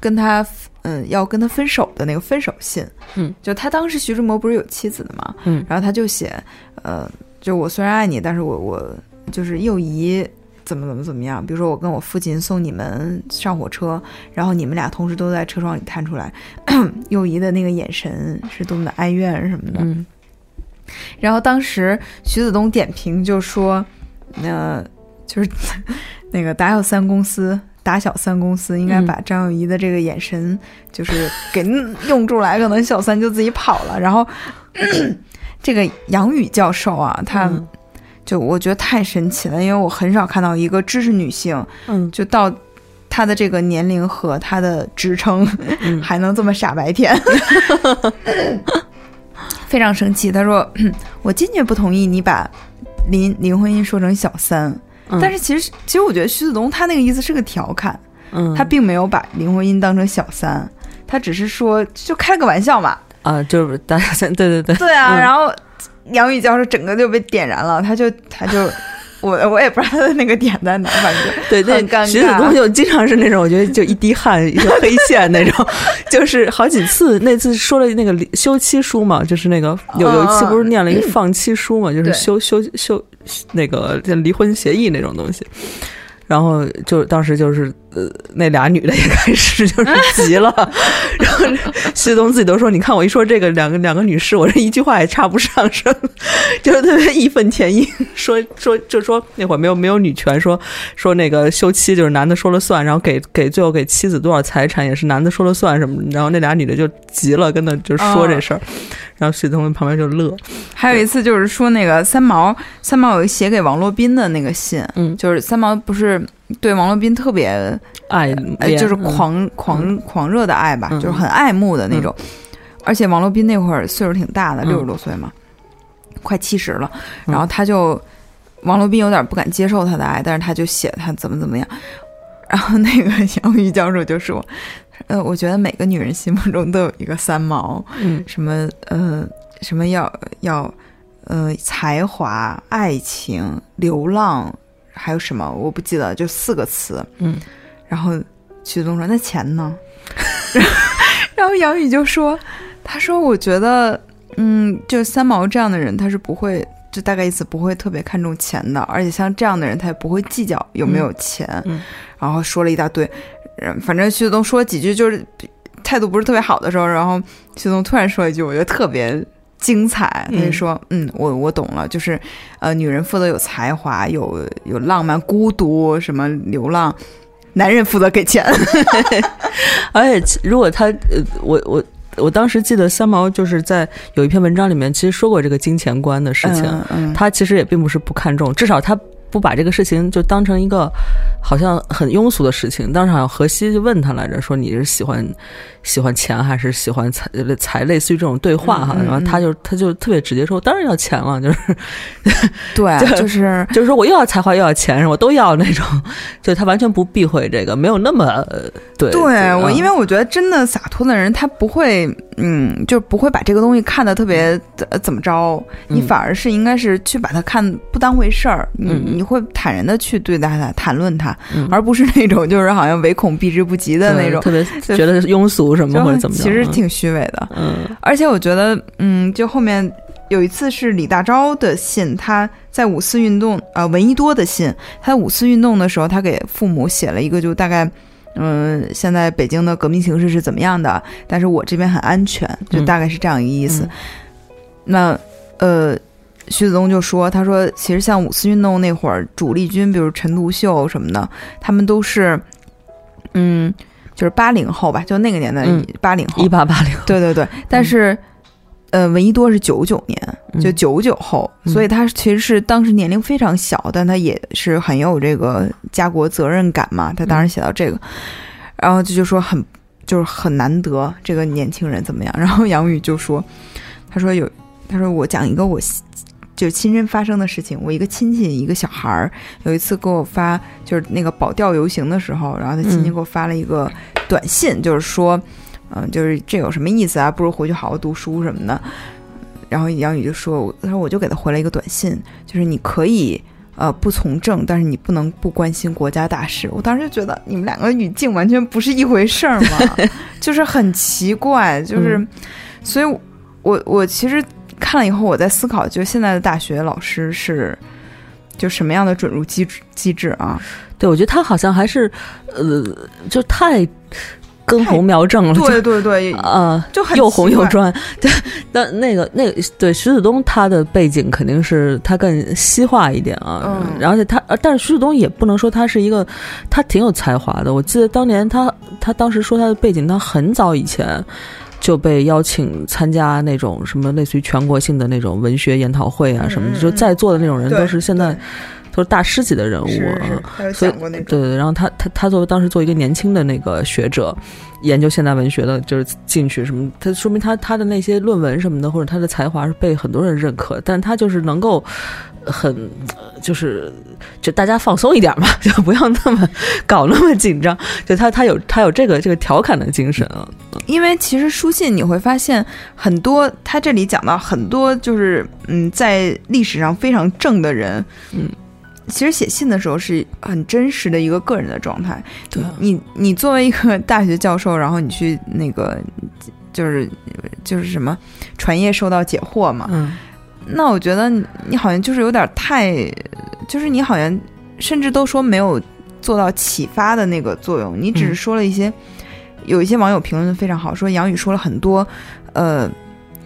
跟他嗯要跟他分手的那个分手信，嗯，就他当时徐志摩不是有妻子的嘛，嗯然后他就写，呃，就我虽然爱你，但是我我就是幼仪怎么怎么怎么样，比如说我跟我父亲送你们上火车，然后你们俩同时都在车窗里探出来，幼仪的那个眼神是多么的哀怨什么的，嗯。然后当时徐子东点评就说，呃，就是 那个打小三公司。打小三公司应该嗯把张幼仪的这个眼神，就是给用出来，可能小三就自己跑了。然后这个杨宇教授啊，他嗯就我觉得太神奇了，因为我很少看到一个知识女性，嗯就到她的这个年龄和她的职称，嗯还能这么傻白甜，非常生气。他说：“ 我坚决不同意你把林林徽因说成小三。嗯但是其实，其实我觉得徐子东他那个意思是个调侃，嗯，他并没有把林徽因当成小三，他只是说就开个玩笑嘛。啊，就是大小三对对对，对啊，嗯然后杨宇教授整个就被点燃了，他就他就我我也不知道他的那个点在哪，反正 对，那很尴徐子东。就经常是那种，我觉得就一滴汗一个黑线那种，就是好几次。那次说了那个离休妻书嘛，就是那个有有一期不是念了一个放妻书嘛，就是对休休休那个离婚协议那种东西。然后就当时就是呃，那俩女的也开始 就是急了，然后徐子东自己都说：“你看我一说这个，两个两个女士，我这一句话也插不上声，就是特别义愤填膺，说说就说那会儿没有没有女权，说说那个休妻就是男的说了算，然后给给最后给妻子多少财产也是男的说了算什么，然后那俩女的就急了，跟他就说这事儿，然后徐子东旁边就乐，还有一次就是说那个三毛，三毛有一写给王洛宾的那个信，嗯就是三毛不是对王洛宾特别爱呃，就是嗯狂、狂狂热的爱吧，嗯就是很爱慕的那种。而且王洛宾那会儿岁数挺大的，嗯六十多岁嘛，快七十了。嗯然后他就王洛宾有点不敢接受他的爱，但是他就写他怎么怎么样。然后那个杨宇教授就说：“呃，我觉得每个女人心目中都有一个三毛，嗯什么呃什么要要呃才华、爱情、流浪，还有什么我不记得，就四个词。嗯然后徐子东说：“那钱呢？” 然后杨宇就说：“他说我觉得，嗯，就三毛这样的人，他是不会，就大概意思不会特别看重钱的，而且像这样的人，他也不会计较有没有钱。嗯然后说了一大堆，嗯反正徐子东说几句，就是态度不是特别好的时候，然后徐子东突然说一句，我觉得特别。精彩，他就说：“嗯，我我懂了，就是，呃，女人负责有才华，有有浪漫、孤独，什么流浪，男人负责给钱。而且如果他呃，我我我当时记得三毛就是在有一篇文章里面，其实说过这个金钱观的事情。嗯嗯他其实也并不是不看重，至少他不把这个事情就当成一个好像很庸俗的事情。当时好像何西就问他来着，说你是喜欢喜欢钱还是喜欢财财，类似于这种对话哈。嗯嗯然后他就他就特别直接说，当然要钱了，就是对，就就是就是说我又要才华又要钱，我都要那种，就他完全不避讳这个，没有那么呃对对我，因为为我觉得真的洒脱的人，他不会，嗯，就不会把这个东西看得特别呃怎么着，你嗯。反而是应该是去把它看不当回事儿，你嗯你会坦然的去对待他，谈论他，嗯而不是那种就是好像唯恐避之不及的那种，特别觉得庸俗什么就或者怎么着，其实挺虚伪的。嗯而且我觉得，嗯，就后面有一次是李大钊的信，他在五四运动，呃，闻一多的信，他在五四运动的时候，他给父母写了一个，就大概，嗯，现在北京的革命形势是怎么样的，但是我这边很安全，就嗯大概是这样一个意思。嗯那，呃。徐子东就说：“他说，其实像五四运动那会儿，主力军，比如陈独秀什么的，他们都是，嗯，就是八零后吧，就那个年代嗯八零后，一八八零，对对对，但是，呃，闻一多是九九年，就嗯九九后，嗯所以他其实是当时年龄非常小，但他也是很有这个家国责任感嘛。他当时写到这个，然后就就说很就是很难得这个年轻人怎么样。然后杨宇就说，他说有，他说我讲一个我就亲身发生的事情。我一个亲戚，一个小孩儿，有一次给我发，就是那个保钓游行的时候，然后他亲戚嗯给我发了一个短信，就是说，嗯、就是这有什么意思啊？不如回去好好读书什么的。然后杨宇就说，他说我就给他回了一个短信，就是你可以。呃，不从政，但是你不能不关心国家大事。我当时就觉得你们两个语境完全不是一回事儿嘛，就是很奇怪，就是，嗯所以我我其实看了以后，我在思考，就现在的大学老师是就什么样的准入机制机制啊？对我觉得他好像还是呃，就太根红苗正了，对对对，就呃。就很又红。又专，对，但那个那个对徐子东他的背景肯定是他更西化一点啊，嗯然后而且他，呃但是徐子东也不能说他是一个，他挺有才华的。我记得当年他他当时说他的背景，他很早以前就被邀请参加那种什么类似于全国性的那种文学研讨会啊什么的，嗯嗯就在座的那种人都是现在都是大师级的人物是啊。是，所以对，然后他他他作为当时作为一个年轻的那个学者，研究现代文学的，就是进去什么，他说明他他的那些论文什么的，或者他的才华是被很多人认可，但他就是能够很呃就是就大家放松一点嘛，就不要那么搞那么紧张，就他他有他有这个这个调侃的精神啊，因为其实书信你会发现很多，他这里讲到很多就是嗯，在历史上非常正的人，嗯。其实写信的时候是很真实的一个个人的状态。对啊你你作为一个大学教授，然后你去那个就是就是什么传业受到解惑嘛，嗯那我觉得你你好像就是有点太，就是你好像甚至都说没有做到启发的那个作用，你只是嗯说了一些，有一些网友评论得非常好，说杨宇说了很多，呃，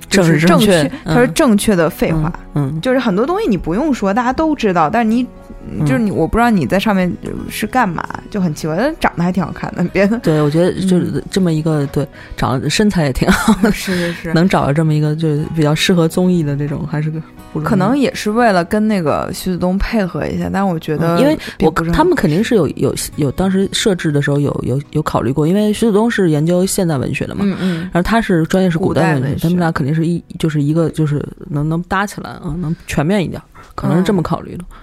就是正确确，他说嗯正确的废话，嗯就是很多东西你不用说，大家都知道，但是你。嗯就是你，我不知道你在上面是干嘛，就很奇怪。但长得还挺好看的，别的对，我觉得嗯就是这么一个对长得身材也挺好，是是是，能找到这么一个就是比较适合综艺的这种，还是个可能也是为了跟那个徐子东配合一下，但我觉得嗯因为我他们肯定是有有有当时设置的时候有有有考虑过，因为徐子东是研究现代文学的嘛，嗯嗯然后他是专业是古代文学，文学他们俩肯定是一就是一个就是能能搭起来啊，能全面一点，可能是这么考虑的。嗯，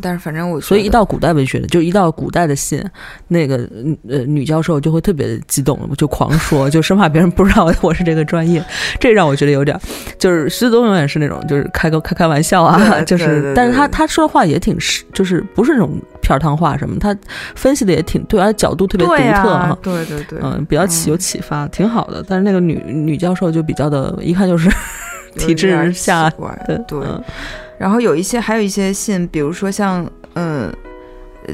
但是反正我所以一到古代文学的，就一到古代的信，那个呃女教授就会特别激动，就狂说，就生怕别人不知道我是这个专业，这让我觉得有点儿，就是徐子东永远是那种就是开个开开玩笑啊，就是，但是他他说的话也挺是，就是不是那种片儿汤话什么，他分析的也挺对，而且角度特别独特啊。对对对，嗯，比较启有嗯启发，挺好的。但是那个女女教授就比较的，一看就是 体制下对。嗯然后有一些还有一些信，比如说像嗯，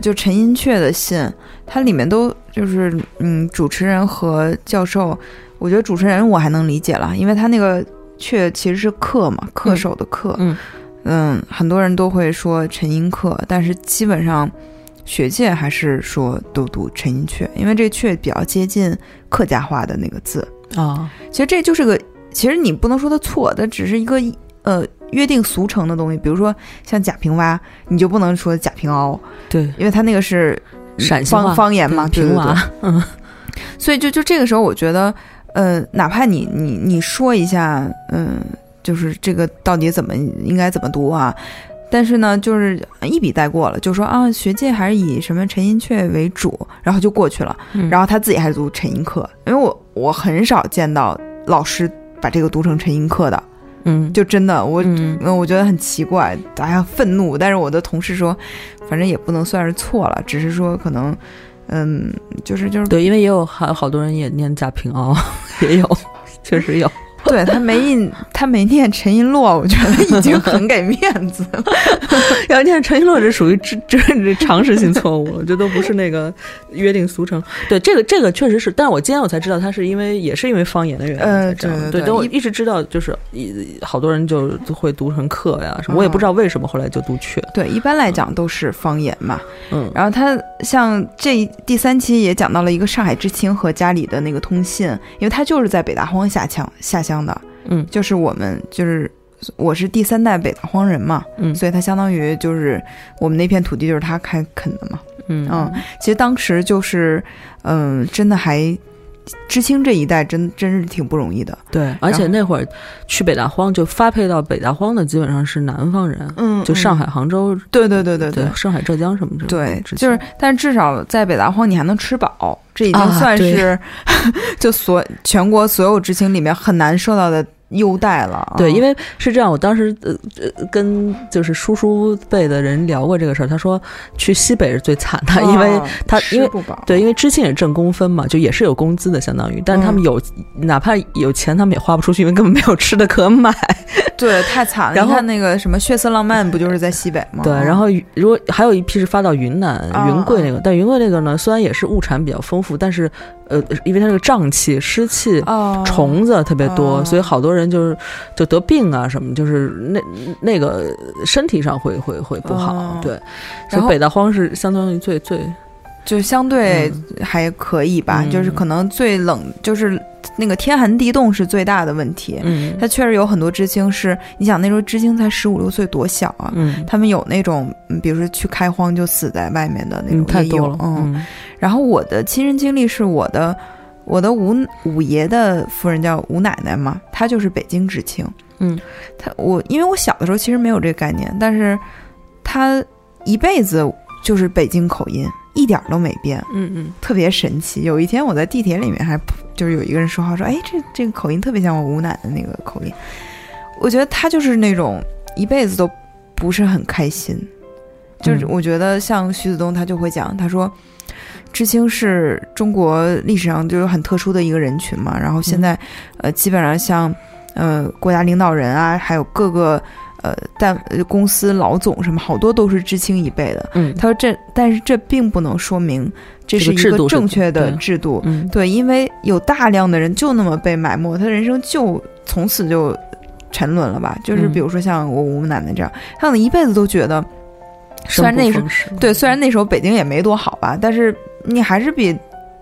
就陈寅恪的信，它里面都就是嗯，主持人和教授，我觉得主持人我还能理解了，因为他那个恪其实是恪嘛，恪守的恪，嗯。嗯，很多人都会说陈寅恪，但是基本上学界还是说都读陈寅恪，因为这个恪比较接近客家话的那个字。啊，其实这就是个，其实你不能说它错，它只是一个呃约定俗成的东西，比如说像贾平凹，你就不能说贾平凹，对，因为他那个是陕西方方言嘛，对平对对对娃，嗯。所以就就这个时候，我觉得，呃，哪怕你你你说一下，嗯、就是这个到底怎么应该怎么读啊？但是呢，就是一笔带过了，就说啊，学界还是以什么陈寅恪为主，然后就过去了。嗯。然后他自己还读陈寅恪，因为我我很少见到老师把这个读成陈寅恪的，嗯，就真的我嗯嗯，我觉得很奇怪，哎呀愤怒。但是我的同事说，反正也不能算是错了，只是说可能，嗯，就是就是对，因为也有好好多人也念贾平凹，也有，确实有。对他没印，他没念陈寅恪，我觉得已经很给面子了。要念陈一洛，这属于这这这常识性错误了，这都不是那个约定俗成。对，这个这个确实是，但是我今天我才知道，他是因为也是因为方言的原因呃才这样。对，对对对一但我一直知道，就是一好多人就都会读成课呀什么，我也不知道为什么后来就读阙。对，一般来讲都是方言嘛。嗯然后他像这第三期也讲到了一个上海知青和家里的那个通信，因为他就是在北大荒下乡下乡的，嗯。就是我们就是我是第三代北大荒人嘛，嗯。所以他相当于就是我们那片土地就是他开垦的嘛。嗯。嗯，其实当时就是，嗯、真的还知青这一代真真是挺不容易的。对，而且那会儿去北大荒就发配到北大荒的基本上是南方人，嗯就上海、杭州，对对对对对，上海、浙江什么之类的对，就是，但至少在北大荒你还能吃饱，这已经算是、就所全国所有知青里面很难受到的优待了啊。对，因为是这样，我当时呃呃跟就是叔叔辈的人聊过这个事儿，他说去西北是最惨的，因为哦他因为对，因为知青也挣工分嘛，就也是有工资的，相当于，但是他们嗯有、哪怕有钱，他们也花不出去，因为根本没有吃的可买。对太惨了。然后你看那个什么《血色浪漫》，不就是在西北吗？对，然后如果还有一批是发到云南、啊云贵那个，但云贵那个呢，虽然也是物产比较丰富，但是呃，因为它这个瘴气、湿气。哦，虫子特别多，哦所以好多人就是就得病啊什么，就是那那个身体上会会会不好。哦对，所以北大荒是相当于最最就相对嗯。还可以吧，嗯。就是可能最冷，就是那个天寒地冻是最大的问题。嗯。它确实有很多知青是，你想那时候知青才十五六岁，多小啊！嗯。他们有那种，嗯比如说去开荒就死在外面的那种，嗯太多了嗯，然后我的亲身经历是我的，我的五五爷的夫人叫吴奶奶嘛，她就是北京知青。嗯，她我因为我小的时候其实没有这个概念，但是她一辈子就是北京口音，一点儿都没变，嗯嗯特别神奇。有一天我在地铁里面还就是有一个人说话说，哎，这这个口音特别像我吴奶奶那个口音。我觉得他就是那种一辈子都不是很开心，就是嗯我觉得像徐子东他就会讲，他说。知青是中国历史上就是很特殊的一个人群嘛，然后现在，呃，基本上像，呃，国家领导人啊，还有各个，呃，单呃公司老总什么，好多都是知青一辈的。嗯，他说这，但是这并不能说明这是一个正确的对制度。嗯对，因为有大量的人就那么被埋没，他人生就从此就沉沦了吧。就是嗯比如说像我我们奶奶这样，她可能一辈子都觉得，虽然那时候对，虽然那时候北京也没多好吧，但是你还是比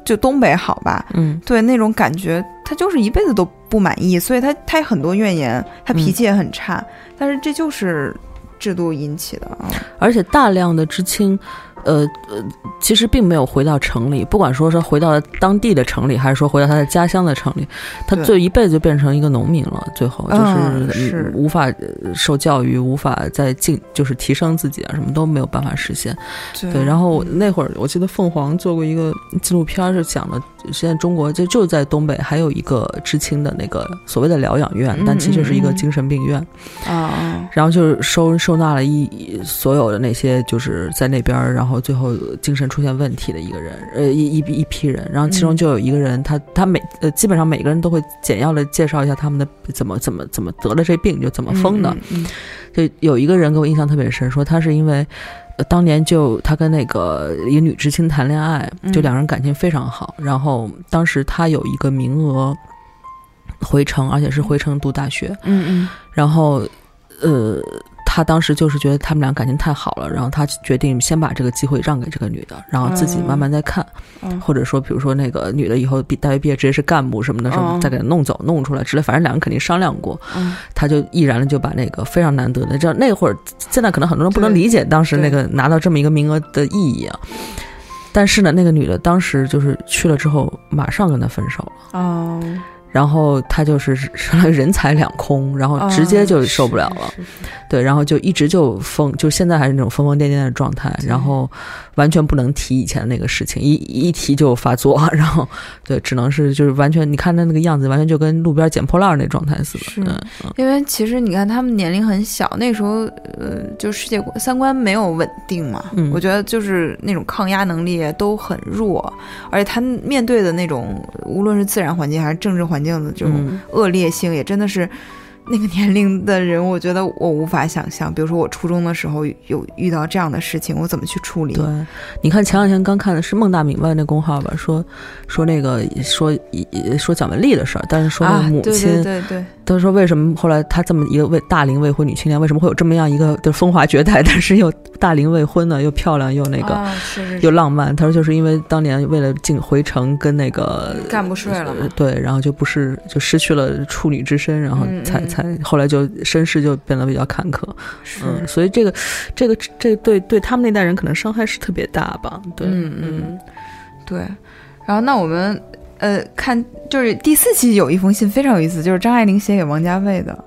就东北好吧。嗯对那种感觉，他就是一辈子都不满意，所以他他有很多怨言，他脾气也很差。但是这就是制度引起的啊。而且大量的知青，呃呃，其实并没有回到城里，不管说是回到了当地的城里，还是说回到他的家乡的城里，他就一辈子就变成一个农民了，最后就是,、无法呃受教育，无法再进，就是提升自己啊，什么都没有办法实现。对，然后那会儿我记得凤凰做过一个纪录片，是讲的现在中国就就在东北还有一个知青的那个所谓的疗养院，但其实是一个精神病院。啊啊，然后就是收收纳了一所有的那些就是在那边儿，然后最后精神出现问题的一个人，呃，一一一批人，然后其中嗯就有一个人，他他每呃基本上每个人都会简要的介绍一下他们的怎么怎么怎么得了这病，就怎么疯的。嗯？嗯就有一个人给我印象特别深，说他是因为。呃，当年就他跟那个一个女知青谈恋爱，就嗯两人感情非常好。然后当时他有一个名额回城，而且是回城读大学。嗯嗯然后，呃，他当时就是觉得他们俩感情太好了，然后他决定先把这个机会让给这个女的，然后自己慢慢再看，嗯。或者说比如说那个女的以后毕大学毕业直接是干部什么的什么，嗯再给她弄走弄出来之类，反正两人肯定商量过，嗯。他就毅然的就把那个非常难得的，这样那会儿现在可能很多人不能理解当时那个拿到这么一个名额的意义啊。但是呢，那个女的当时就是去了之后，马上跟他分手了。哦，然后他就是 人财两空，然后直接就受不了了，对，然后就一直就疯，就现在还是那种疯疯癫癫的状态，然后完全不能提以前的那个事情，一一提就发作，然后对，只能是就是完全，你看他那个样子，完全就跟路边捡破烂那状态似的，是因为其实你看他们年龄很小，那时候呃，就世界观三观没有稳定嘛。嗯我觉得就是那种抗压能力都很弱，而且他面对的那种无论是自然环境还是政治环境的这种嗯恶劣性，也真的是那个年龄的人，我觉得我无法想象。比如说我初中的时候有遇到这样的事情，我怎么去处理？对，你看前两天刚看的是孟大明白那公号吧，说说那个说说蒋雯丽的事儿，但是说那啊个，母对亲，对对对，他说为什么后来他这么一个未大龄未婚女青年，为什么会有这么样一个的风华绝代，但是又大龄未婚呢，又漂亮又那个、又浪漫？他说就是因为当年为了进回城跟那个干不睡了呃对，然后就不是就失去了处女之身，然后嗯嗯才才后来就身世就变得比较坎坷。是嗯，所以这个这个这对对他们那代人可能伤害是特别大吧？对，嗯嗯，对。然后那我们呃看，就是第四期有一封信非常有意思，就是张爱玲写给王家卫的。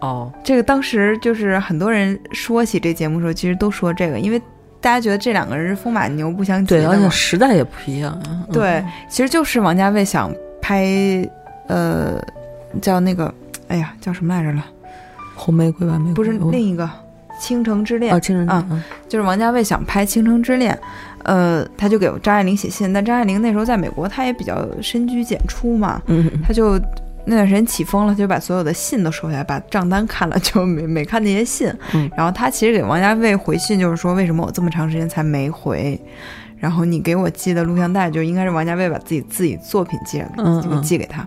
哦，这个当时就是很多人说起这节目的时候，其实都说这个，因为大家觉得这两个人是风马牛不相及对，而且。时代也不一样啊。嗯对，其实就是王家卫想拍呃叫那个哎呀叫什么来着了？红玫瑰、吧玫瑰不是哦另一个《倾城之恋啊，》，倾城啊嗯就是王家卫想拍《倾城之恋》，呃，他就给张爱玲写信，但张爱玲那时候在美国，她也比较深居简出嘛，嗯，他就那段时间起风了，他就把所有的信都收下来，把账单看了，就没没看那些信。嗯然后他其实给王家卫回信，就是说为什么我这么长时间才没回？然后你给我寄的录像带，就应该是王家卫把自己自己作品寄给嗯嗯寄给他。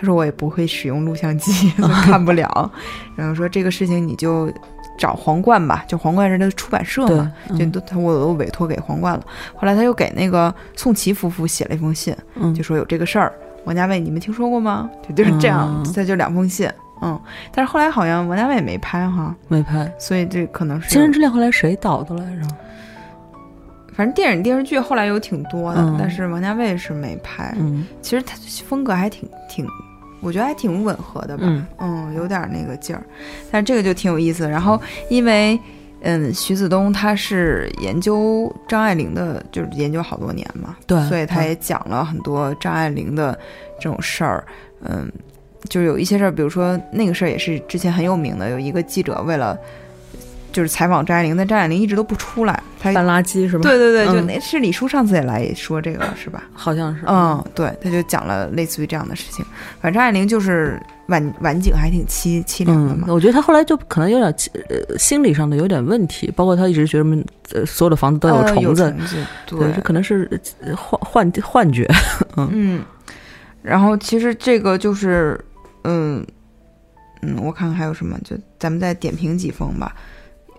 他说我也不会使用录像机，看不了。然后说这个事情你就找皇冠吧，就皇冠是他的出版社对嘛，，就嗯都他我都委托给皇冠了。后来他又给那个宋琦夫妇写了一封信，嗯就说有这个事儿。王家卫，你们听说过吗？就就是这样，嗯他就两封信，嗯。但是后来好像王家卫也没拍哈，没拍。所以这可能是《情人之恋》后来谁导的来着？反正电影电视剧后来有挺多的，嗯但是王家卫是没拍。嗯其实他风格还挺挺，我觉得还挺吻合的吧，嗯嗯，有点那个劲儿。但是这个就挺有意思。然后因为嗯，徐子东他是研究张爱玲的，就是研究好多年嘛，对所以他也讲了很多张爱玲的这种事儿。嗯，就是有一些事儿，比如说那个事儿也是之前很有名的，有一个记者为了就是采访张爱玲，但张爱玲一直都不出来，她搬垃圾是吧？对对对，就嗯那是李叔上次也来说这个是吧？好像是。嗯，对，他就讲了类似于这样的事情。反正张爱玲就是晚晚景还挺凄凄凉的嗯嘛，。我觉得她后来就可能有点呃心理上的有点问题，包括她一直觉得呃所有的房子都有呃虫子，虫子对，对这可能是呃幻幻幻觉。嗯，然后其实这个就是，嗯嗯，我看看还有什么，就咱们再点评几封吧。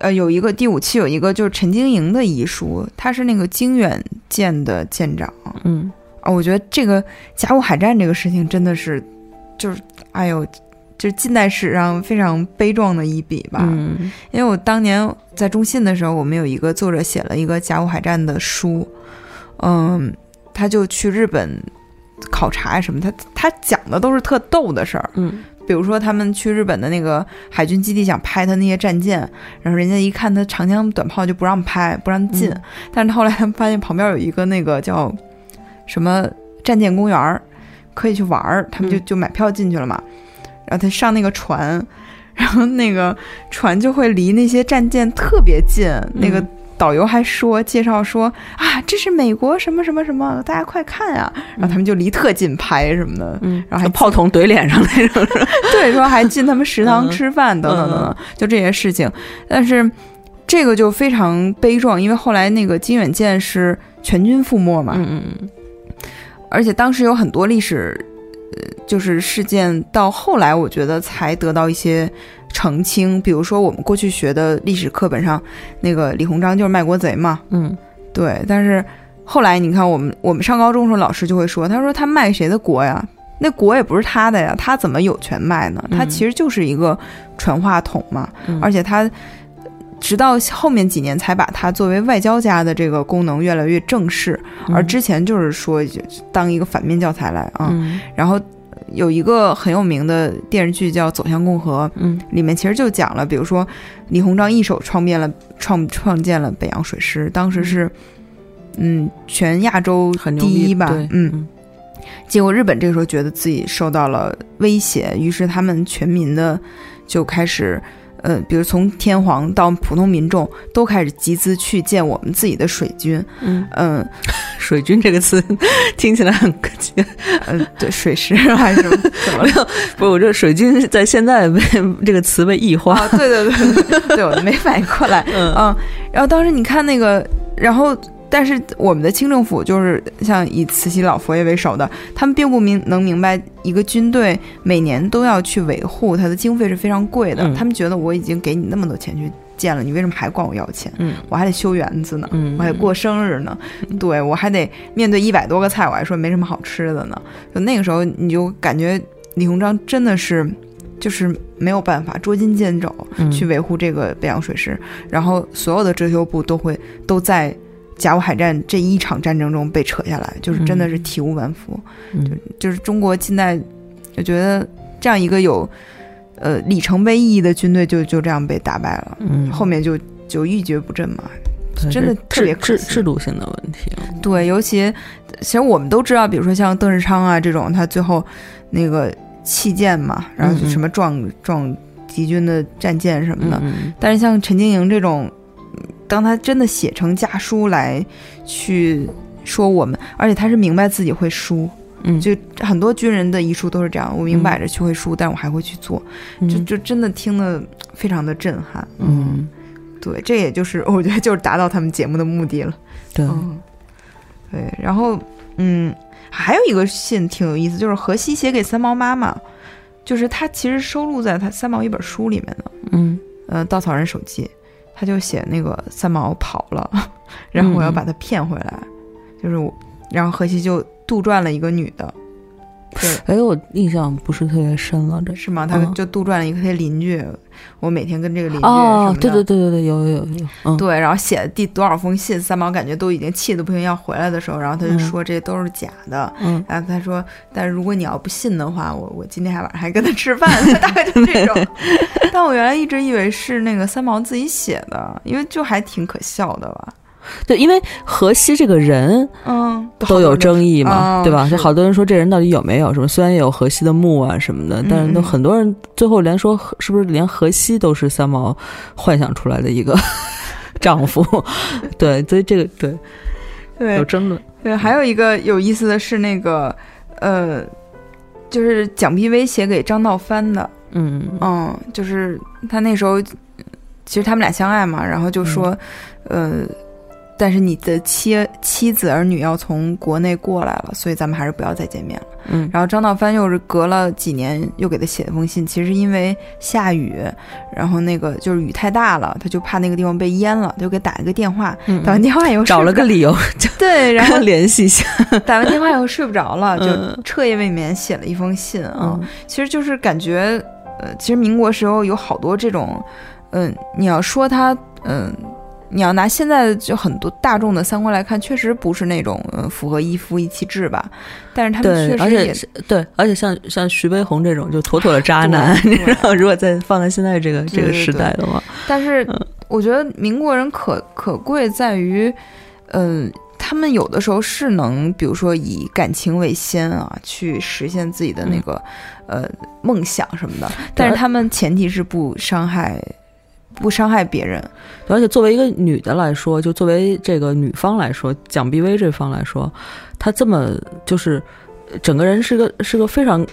呃，有一个第五期有一个就是陈经营的遗书，他是那个经远舰的舰长嗯啊。我觉得这个甲午海战这个事情真的是，就是哎呦，就是近代史上非常悲壮的一笔吧。嗯因为我当年在中信的时候，我们有一个作者写了一个甲午海战的书，嗯，他就去日本考察呀什么，他他讲的都是特逗的事儿，嗯比如说他们去日本的那个海军基地想拍他那些战舰，然后人家一看他长枪短炮就不让拍，不让进，嗯但是后来他们发现旁边有一个那个叫什么战舰公园儿，可以去玩儿，他们就嗯就买票进去了嘛。然后他上那个船，然后那个船就会离那些战舰特别近。那个嗯导游还说介绍说啊，这是美国什么什么什么，大家快看啊、然后他们就离特近拍什么的，嗯，然后还炮筒怼脸上那种。对，说还进他们食堂嗯。吃饭等等等嗯。等，就这些事情。但是这个就非常悲壮，因为后来那个金远舰是全军覆没嘛，嗯嗯而且当时有很多历史就是事件到后来，我觉得才得到一些澄清。比如说，我们过去学的历史课本上，那个李鸿章就是卖国贼嘛，嗯对。但是后来你看，我们我们上高中的时候，老师就会说，他说他卖谁的国呀？那国也不是他的呀，他怎么有权卖呢？他其实就是一个传话筒嘛，嗯而且他直到后面几年才把它作为外交家的这个功能越来越正式，而之前就是说就当一个反面教材来啊。嗯然后有一个很有名的电视剧叫《走向共和》，嗯。里面其实就讲了，比如说李鸿章一手创变了创创建了北洋水师，当时是嗯。全亚洲第一吧，嗯。结果日本这个时候觉得自己受到了威胁，于是他们全民的就开始，呃，比如从天皇到普通民众都开始集资去建我们自己的水军，嗯，嗯水军这个词 听起来很呃，对，水师还是怎么 了？不是我这水军在现在被这个词被异化，啊，对对对对，对我没反应过来，嗯嗯，然后当时你看那个，然后但是我们的清政府就是像以慈禧老佛爷为首的，他们并不明能明白一个军队每年都要去维护，它的经费是非常贵的。嗯他们觉得我已经给你那么多钱去建了，你为什么还管我要钱？嗯我还得修园子呢，嗯我还得过生日呢，对我还得面对一百多个菜，我还说没什么好吃的呢。就那个时候，你就感觉李鸿章真的是。就是没有办法捉襟见肘嗯去维护这个北洋水师，然后所有的遮羞布都会都在甲午海战这一场战争中被扯下来，就是真的是体无完肤。嗯就是中国近代，我觉得这样一个有呃里程碑意义的军队就就这样被打败了，嗯后面就就一蹶不振嘛。真的特别制制制度性的问题，对，尤其其实我们都知道，比如说像邓世昌啊这种，他最后那个弃舰嘛，然后就什么撞撞敌军的战舰什么的。嗯但是像陈经营这种，嗯当他真的写成家书来去说我们，而且他是明白自己会输，嗯，就很多军人的遗书都是这样，我明摆着去会输，但是我还会去做，就就真的听得非常的震撼。嗯，对，这也就是我觉得就是达到他们节目的目的了。对，嗯，对，然后嗯，还有一个信挺有意思，就是荷西写给三毛妈妈，就是他其实收录在他三毛一本书里面的，嗯。呃，《稻草人手记》，他就写那个三毛跑了，然后我要把他骗回来，就是我，然后荷西就杜撰了一个女的，对，哎，我印象不是特别深了，这。是吗？他嗯。就杜撰了一个他邻居，我每天跟这个邻居哦对对对对对，有有有有，嗯，对，然后写的第多少封信，三毛感觉都已经气得不行要回来的时候，然后他就嗯。说这都是假的。嗯。然后他说，但是如果你要不信的话，我我今天还晚上还跟他吃饭，大概就这种。但我原来一直以为是那个三毛自己写的，因为就还挺可笑的吧。对，因为荷西这个人嗯，都有争议嘛，哦对吧？就好多人说这人到底有没有什么？虽然有荷西的墓啊什么的，但是都很多人最后连说是不是连荷西都是三毛幻想出来的一个 丈夫？对，所以这个对对有争论。对，还有一个有意思的是那个呃，就是蒋碧薇写给张道藩的，嗯嗯，就是他那时候，其实他们俩相爱嘛，然后就说，呃，但是你的妻妻子儿女要从国内过来了，所以咱们还是不要再见面了。嗯然后张道藩又是隔了几年又给他写了封信，其实因为下雨，然后那个就是雨太大了，他就怕那个地方被淹了，他就给打一个电话，嗯打完电话以后找了个理由就对，然后联系一下。打完电话以后睡不着了，就嗯彻夜未眠写了一封信啊。嗯其实就是感觉，呃，其实民国时候有好多这种，嗯、你要说他，嗯、你要拿现在的就很多大众的三观来看，确实不是那种符合一夫一妻制吧，但是他们，确实也是对，而且像像徐悲鸿这种就妥妥的渣男，对你知道，如果再放在现在这个这个时代的话，但是嗯。我觉得民国人可可贵在于，嗯、他们有的时候是能，比如说以感情为先啊，去实现自己的那个、呃梦想什么的。但是他们前提是不伤害，不伤害别人。而且作为一个女的来说，就作为这个女方来说，蒋碧薇这方来说，她这么就是整个人是个是个非常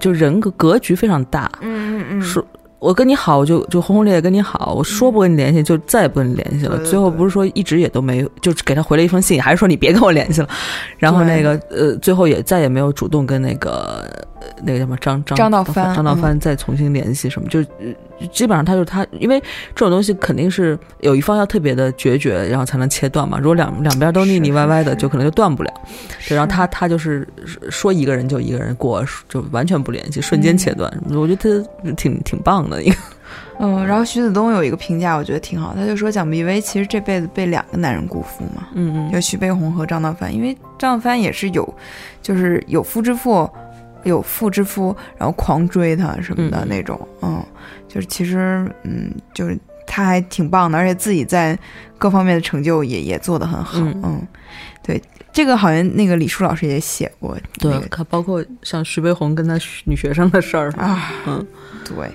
就人格格局非常大，嗯嗯嗯，说我跟你好，我就就轰轰烈烈跟你好，我说不跟你联系，就再也不跟你联系了。最后不是说一直也都没，就给他回了一封信，还是说你别跟我联系了。然后那个呃，最后也再也没有主动跟那个呃那个叫什么张张张道藩张道藩再重新联系什么，就呃基本上他就是他，因为这种东西肯定是有一方要特别的决绝，然后才能切断嘛。如果两两边都腻腻歪歪的，就可能就断不了。对，然后他他就是说一个人就一个人过，就完全不联系，瞬间切断。我觉得他挺挺棒的一个。嗯，然后徐子东有一个评价，我觉得挺好，他就说蒋碧薇其实这辈子被两个男人辜负嘛，嗯就徐悲鸿和张道藩，因为张道藩也是有，就是有夫之妇，有妇之夫，然后狂追他什么的嗯那种，嗯，就是其实嗯，就是他还挺棒的，而且自己在各方面的成就也也做得很好，嗯。嗯，对，这个好像那个李舒老师也写过，对那个，看包括像徐悲鸿跟他女学生的事儿啊，嗯。对，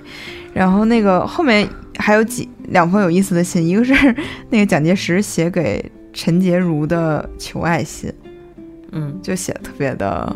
然后那个后面还有几两封有意思的信，一个是那个蒋介石写给陈洁如的求爱信，嗯。就写的特别的，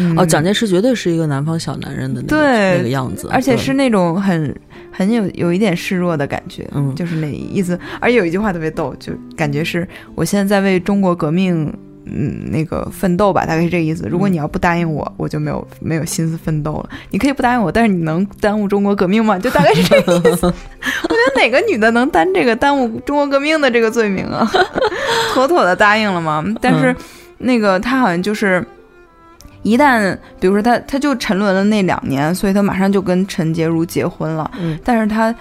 嗯、哦，蒋介石绝对是一个南方小男人的那个对那个样子，而且是那种很很有有一点示弱的感觉，嗯就是那意思。而且有一句话特别逗，就感觉是我现在在为中国革命。嗯，那个奋斗吧，大概是这个意思。如果嗯你要不答应我，我就没有没有心思奋斗了。你可以不答应我，但是你能耽误中国革命吗？就大概是这个意思。我觉得哪个女的能担这个耽误中国革命的这个罪名啊？妥妥的答应了吗。但是、嗯那个他好像就是一旦，比如说他他就沉沦了那两年，所以他马上就跟陈洁如结婚了。嗯但是他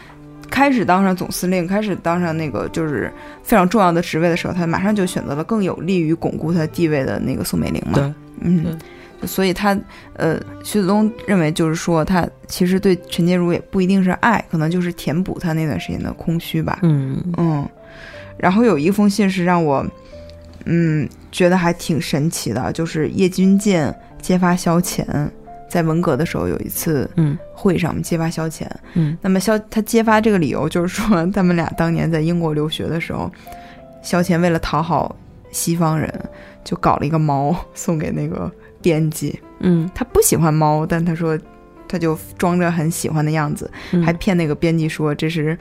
开始当上总司令，开始当上那个就是非常重要的职位的时候，他马上就选择了更有利于巩固他地位的那个宋美龄嘛。对，嗯，所以他呃，徐子东认为就是说，他其实对陈洁如也不一定是爱，可能就是填补他那段时间的空虚吧。嗯嗯，然后有一封信是让我，嗯，觉得还挺神奇的，就是叶君健揭发萧乾，在文革的时候有一次嗯会上揭发萧乾。嗯那么萧他揭发这个理由就是说，他们俩当年在英国留学的时候，萧乾为了讨好西方人，就搞了一个猫送给那个编辑。嗯他不喜欢猫，但他说他就装着很喜欢的样子，嗯，还骗那个编辑说这是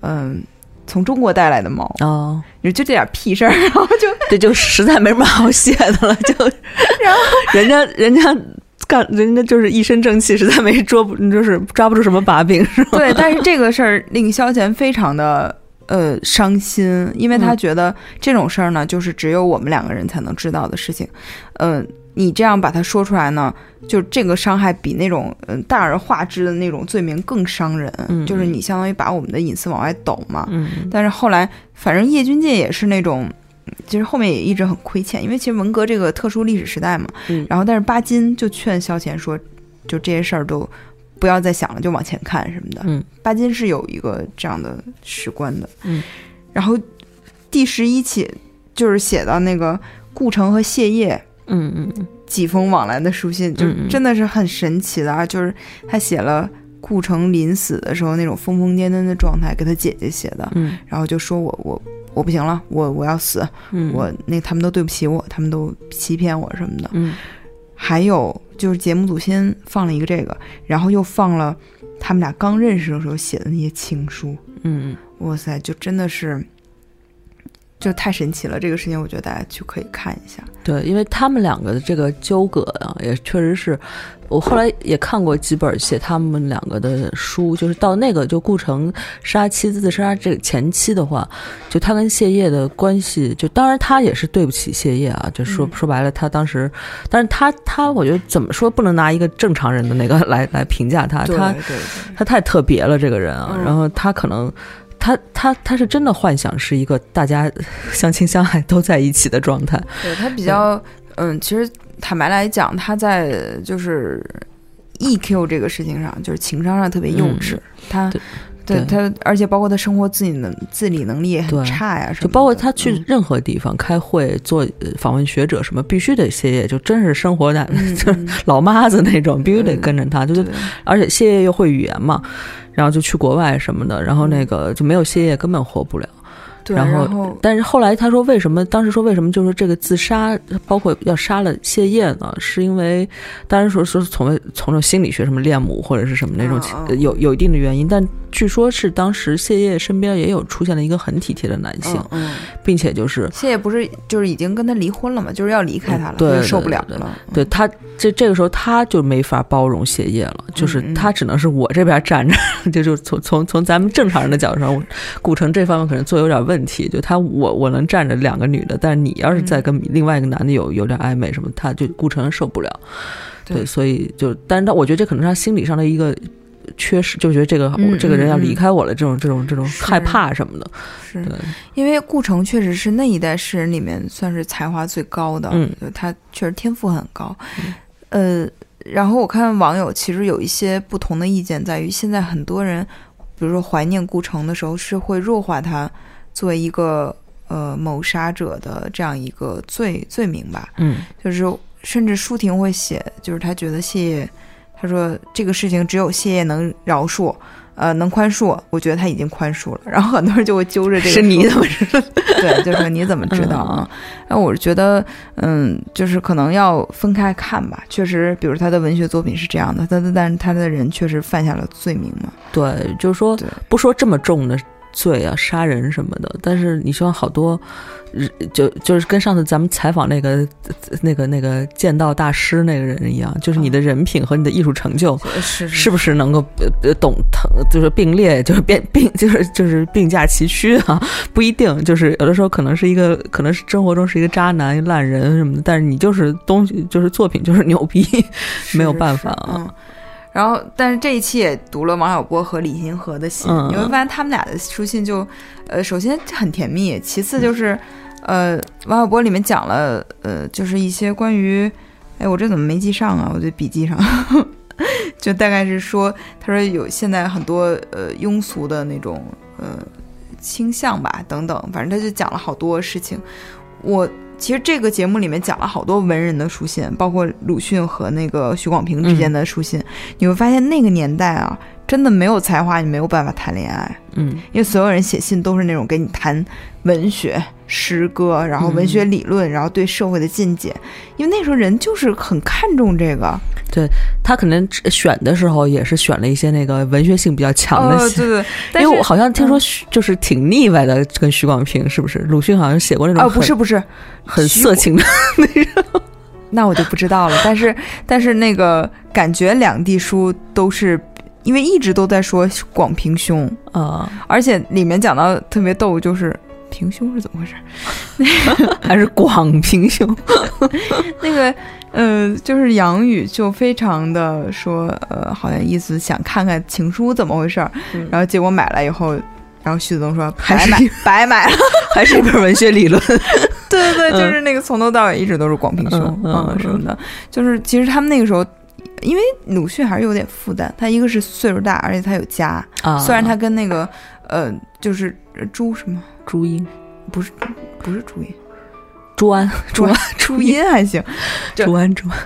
嗯。从中国带来的猫，哦，就就这点屁事儿，然后就这就实在没什么好写的了，就 然后 人家人家干人家就是一身正气，实在没捉不就是抓不住什么把柄，是吧？对，但是这个事儿令萧乾非常的呃伤心，因为他嗯觉得这种事儿呢，就是只有我们两个人才能知道的事情。嗯、你这样把它说出来呢，就这个伤害比那种嗯、大而化之的那种罪名更伤人。嗯就是你相当于把我们的隐私往外抖嘛。嗯但是后来，反正叶君健也是那种。其实后面也一直很亏欠，因为其实文革这个特殊历史时代嘛，嗯然后但是巴金就劝萧乾说，就这些事儿都不要再想了，就往前看什么的。嗯巴金是有一个这样的史观的。嗯，然后第十一起就是写到那个顾城和谢烨嗯嗯几封往来的书信，就嗯嗯真的是很神奇的啊！就是他写了顾城临死的时候那种疯疯癫癫的状态，给他姐姐写的，嗯然后就说我我我不行了，我我要死，嗯，我那他们都对不起我，他们都欺骗我什么的。嗯还有就是节目组先放了一个这个，然后又放了他们俩刚认识的时候写的那些情书。嗯哇塞，就真的是，就太神奇了。这个事情，我觉得大家去可以看一下。对，因为他们两个的这个纠葛啊，也确实是我后来也看过几本写他们两个的书，就是到那个就顾城杀妻子自杀这个前期的话，就他跟谢烨的关系，就当然他也是对不起谢烨啊，就说、嗯说白了，他当时，但是他他我觉得怎么说不能拿一个正常人的那个来来评价他，他他太特别了，这个人啊，嗯然后他可能。他他他是真的幻想是一个大家 相亲相爱都在一起的状态，对，他比较，嗯，其实坦白来讲，他在就是 EQ 这个事情上，就是情商上特别幼稚。他对他，而且包括他生活自己能自理能力也很差呀，什么就包括他去嗯任何地方开会、做呃访问学者什么，必须得谢烨，就真是生活的、嗯就是嗯老妈子那种，必须得跟着他。就是而且谢烨又会语言嘛，然后就去国外什么的，然后那个就没有谢烨根本活不了。对，然后后，但是后来他说，为什么当时说为什么就是这个自杀，包括要杀了谢烨呢？是因为当然说说从从这心理学什么恋母或者是什么那种有有一定的原因，但据说是当时谢烨身边也有出现了一个很体贴的男性，嗯，并且就是谢烨不是就是已经跟他离婚了嘛，就是要离开他了，嗯对受不了对了。对他这这个时候他就没法包容谢烨了，就是他只能是我这边站着，就就从从从咱们正常人的角度上，顾城这方面可能做有点问题，就他我我能站着两个女的，但是你要是再跟另外一个男的有有点暧昧什么，他就顾城受不了，对对，所以就但是他我觉得这可能是他心理上的一个。缺失就觉得这个、嗯这个人要离开我了，这种这种这种害怕什么的，是。对，因为顾城确实是那一代诗人里面算是才华最高的，嗯。他确实天赋很高。呃，然后我看网友其实有一些不同的意见，在于现在很多人，比如说怀念顾城的时候，是会弱化他作为一个呃谋杀者的这样一个罪罪名吧。嗯。就是甚至舒婷会写，就是他觉得谢烨，他说这个事情只有谢烨能饶恕，呃，能宽恕。我觉得他已经宽恕了，然后很多人就会揪着这个是你怎么知道？对，就说你怎么知道啊？那我是觉得，嗯，就是可能要分开看吧。确实，比如他的文学作品是这样的，但但是他的人确实犯下了罪名嘛。对，就是说对不说这么重的罪啊，杀人什么的，但是你说好多，呃就就是跟上次咱们采访那个那个那个剑道大师那个人一样，就是你的人品和你的艺术成就。是是不是能够呃呃懂疼，就是并列，就是并并就是就是并驾齐驱啊？不一定，就是有的时候可能是一个，可能是生活中是一个渣男、一烂人什么的，但是你就是东西，就是作品就是牛逼，没有办法啊。嗯。然后，但是这一期也读了王小波和李银河的信，嗯你会发现他们俩的书信就，呃，首先很甜蜜，其次就是，呃，王小波里面讲了，呃，就是一些关于，哎，我这怎么没记上啊？我这笔记上，就大概是说，他说有现在很多呃庸俗的那种呃倾向吧，等等，反正他就讲了好多事情。我其实这个节目里面讲了好多文人的书信，包括鲁迅和那个许广平之间的书信。你会发现那个年代啊，真的没有才华，你没有办法谈恋爱，嗯。因为所有人写信都是那种给你谈文学、诗歌，然后文学理论，然后对社会的见解。因为那时候人就是很看重这个。对他可能选的时候也是选了一些那个文学性比较强的哦，对 对，因为我好像听说许就是挺腻歪的，跟许广平是不是？鲁迅好像写过那种哦，不是不是，很色情的，那我就不知道了。但是但是那个感觉两地书都是。因为一直都在说广平兄，啊，而且里面讲到特别逗，就是平胸是怎么回事？还是广平胸，那个呃，就是杨宇就非常的说，呃，好像意思想看看情书怎么回事儿，嗯然后结果买了以后，然后徐子东说还是白买白买了，还是一本文学理论。对对对，嗯就是那个从头到尾一直都是广平胸嗯什么的，就是其实他们那个时候。因为鲁迅还是有点负担，他一个是岁数大，而且他有家。啊虽然他跟那个呃，就是呃朱什么，朱茵、不是不是朱茵，朱安、朱安、朱茵还行。朱安、朱安，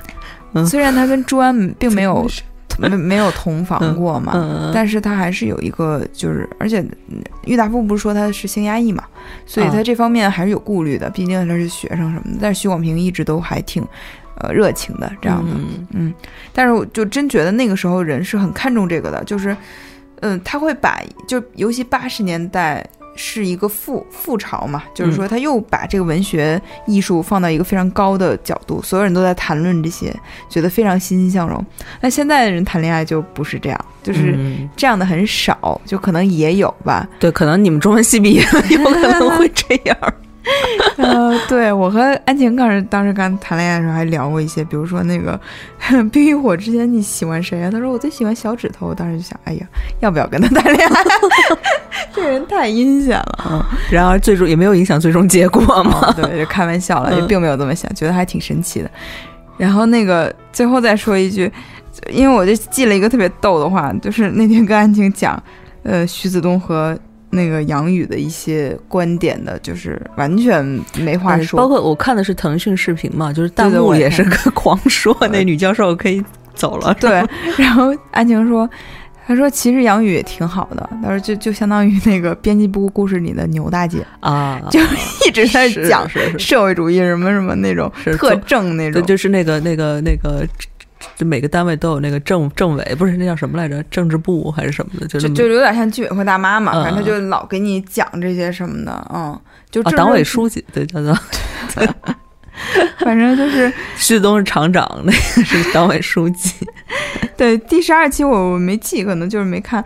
嗯虽然他跟朱安并没有 没没有同房嗯过嘛，嗯，但是他还是有一个，就是而且嗯郁达夫不是说他是性压抑嘛，所以啊他这方面还是有顾虑的，毕竟他是学生什么的。但是徐广平一直都还挺呃热情的这样的，嗯嗯，但是我就真觉得那个时候人是很看重这个的，就是嗯，他会把就尤其八十年代。是一个复复潮嘛，就是说他又把这个文学艺术放到一个非常高的角度，所有人都在谈论这些，觉得非常欣欣向荣。那现在的人谈恋爱就不是这样，就是嗯这样的很少，就可能也有吧。对，可能你们中文系毕业有可能会这样。呃，对我和安晴刚是当时刚谈恋爱的时候还聊过一些，比如说那个《冰与火》之间你喜欢谁啊？他说我最喜欢小指头。我当时就想，哎呀，要不要跟他谈恋爱？这人太阴险了。嗯，然而最终也没有影响最终结果嘛。哦对，就开玩笑了，嗯也并没有这么想，觉得还挺神奇的。然后那个最后再说一句，因为我就记了一个特别逗的话，就是那天跟安晴讲，呃，徐子东和那个杨宇的一些观点的，就是完全没话说。包括我看的是腾讯视频嘛，就是弹幕也是个 狂说，那女教授可以走了。对，然后安晴说，他说其实杨宇也挺好的，他说就就相当于那个编辑部故事里的牛大姐，啊，就一直在讲是是社会主义什么什么那种是特正那对，种。就是那个那个那个，这每个单位都有那个政政委，不是那叫什么来着？政治部还是什么的？就就就有点像居委会大妈嘛，嗯反正他就老给你讲这些什么的，嗯，就啊，党委书记，对，叫做 反正就是 旭东是厂长，那个是党委书记。对第十二期我我没记，可能就是没看，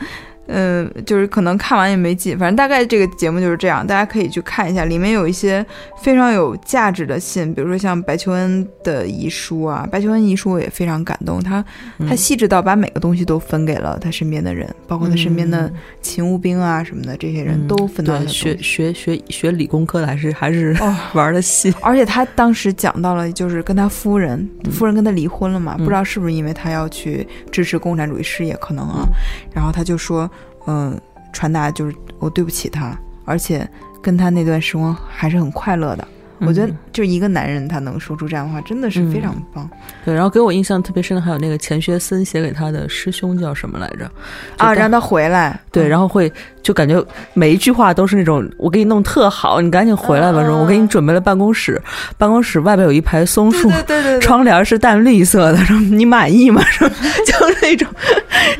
呃，就是可能看完也没劲，反正大概这个节目就是这样，大家可以去看一下，里面有一些非常有价值的信，比如说像白求恩的遗书啊，白求恩遗书我也非常感动，他他嗯细致到把每个东西都分给了他身边的人，包括他身边的勤务兵啊什么的，这些人都分到了嗯对学学学学理工科的，还是还是哦。玩的细。而且他当时讲到了，就是跟他夫人，嗯夫人跟他离婚了嘛，嗯不知道是不是因为他要去支持共产主义事业，可能啊。然后他就说，嗯、传达就是我对不起他，而且跟他那段时光还是很快乐的。我觉得嗯就一个男人他能说出这样的话，真的是非常棒、对，然后给我印象特别深的还有那个钱学森写给他的师兄叫什么来着？啊！让他回来，对，嗯然后会就感觉每一句话都是那种我给你弄特好，你赶紧回来吧，说嗯我给你准备了办公室，办公室外边有一排松树，对对对对对，窗帘是淡绿色的，说你满意吗？说就是那种，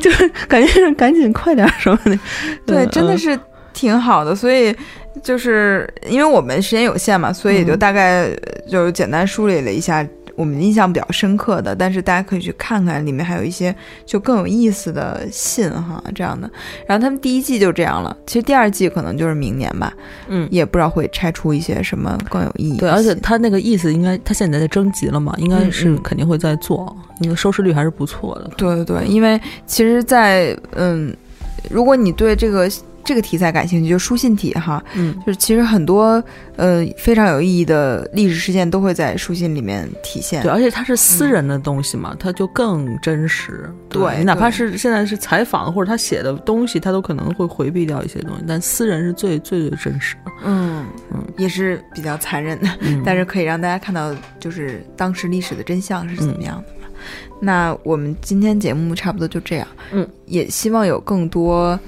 就是感觉是赶紧快点什么的。对，真的是挺好的。所以就是因为我们时间有限嘛，所以也就嗯大概就是简单梳理了一下我们印象比较深刻的，但是大家可以去看看，里面还有一些就更有意思的信哈这样的。然后他们第一季就这样了，其实第二季可能就是明年吧，嗯。也不知道会拆出一些什么更有意义对，而且信他那个意思应该，他现在在征集了嘛，应该嗯是嗯肯定会在做，那个收视率还是不错的。对对对，因为其实在，嗯，如果你对这个这个题材感兴趣，就书信体哈，嗯，就是其实很多呃非常有意义的历史事件都会在书信里面体现。对，而且它是私人的东西嘛，它就更真实。嗯对你哪怕是现在是采访或者他写的东西，他都可能会回避掉一些东西，但私人是最最最真实的。嗯嗯也是比较残忍的，嗯，但是可以让大家看到就是当时历史的真相是怎么样的嘛。那我们今天节目差不多就这样，嗯，也希望有更多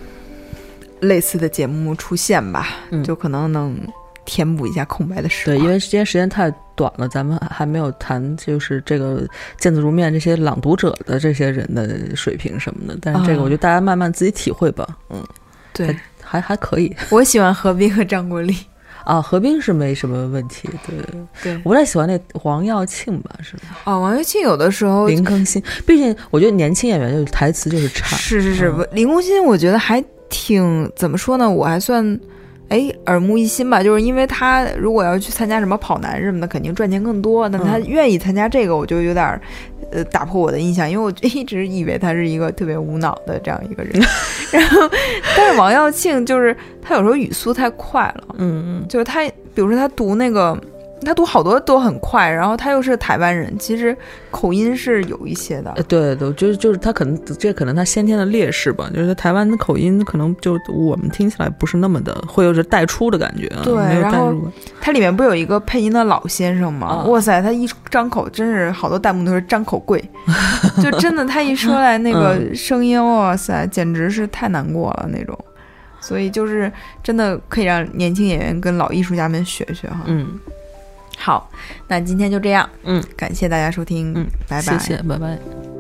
类似的节目出现吧，嗯就可能能填补一下空白的时对，因为今天时间太短了，咱们还没有谈就是这个见字如面这些朗读者的这些人的水平什么的。但是这个啊我觉得大家慢慢自己体会吧。嗯，对，还还可以我喜欢何冰和张国立。啊，何冰是没什么问题。对，对，我不太喜欢那黄耀庆吧，是吧？哦，王耀庆有的时候林更新，毕竟我觉得年轻演员就是台词就是差。是是是，嗯林更新我觉得还挺怎么说呢，我还算。哎，耳目一新吧，就是因为他如果要去参加什么跑男什么的，肯定赚钱更多。但他嗯愿意参加这个，我就有点儿，呃，打破我的印象，因为我 一直以为他是一个特别无脑的这样一个人。然后，但是王耀庆就是他有时候语速太快了，嗯嗯。就是他，比如说他读那个，他读好多都很快，然后他又是台湾人，其实口音是有一些的呃，。对对，就是就是他可能这可能他先天的劣势吧，就是台湾的口音可能就我们听起来不是那么的会有着带出的感觉啊，对然后带入。它里面不有一个配音的老先生吗？啊哇塞，他一张口真是好多弹幕都是张口跪，就真的他一说来那个声音，哇塞，简直是太难过了那种。所以就是真的可以让年轻演员跟老艺术家们学学哈。嗯好，那今天就这样，嗯，感谢大家收听，嗯，拜拜。谢谢，拜拜。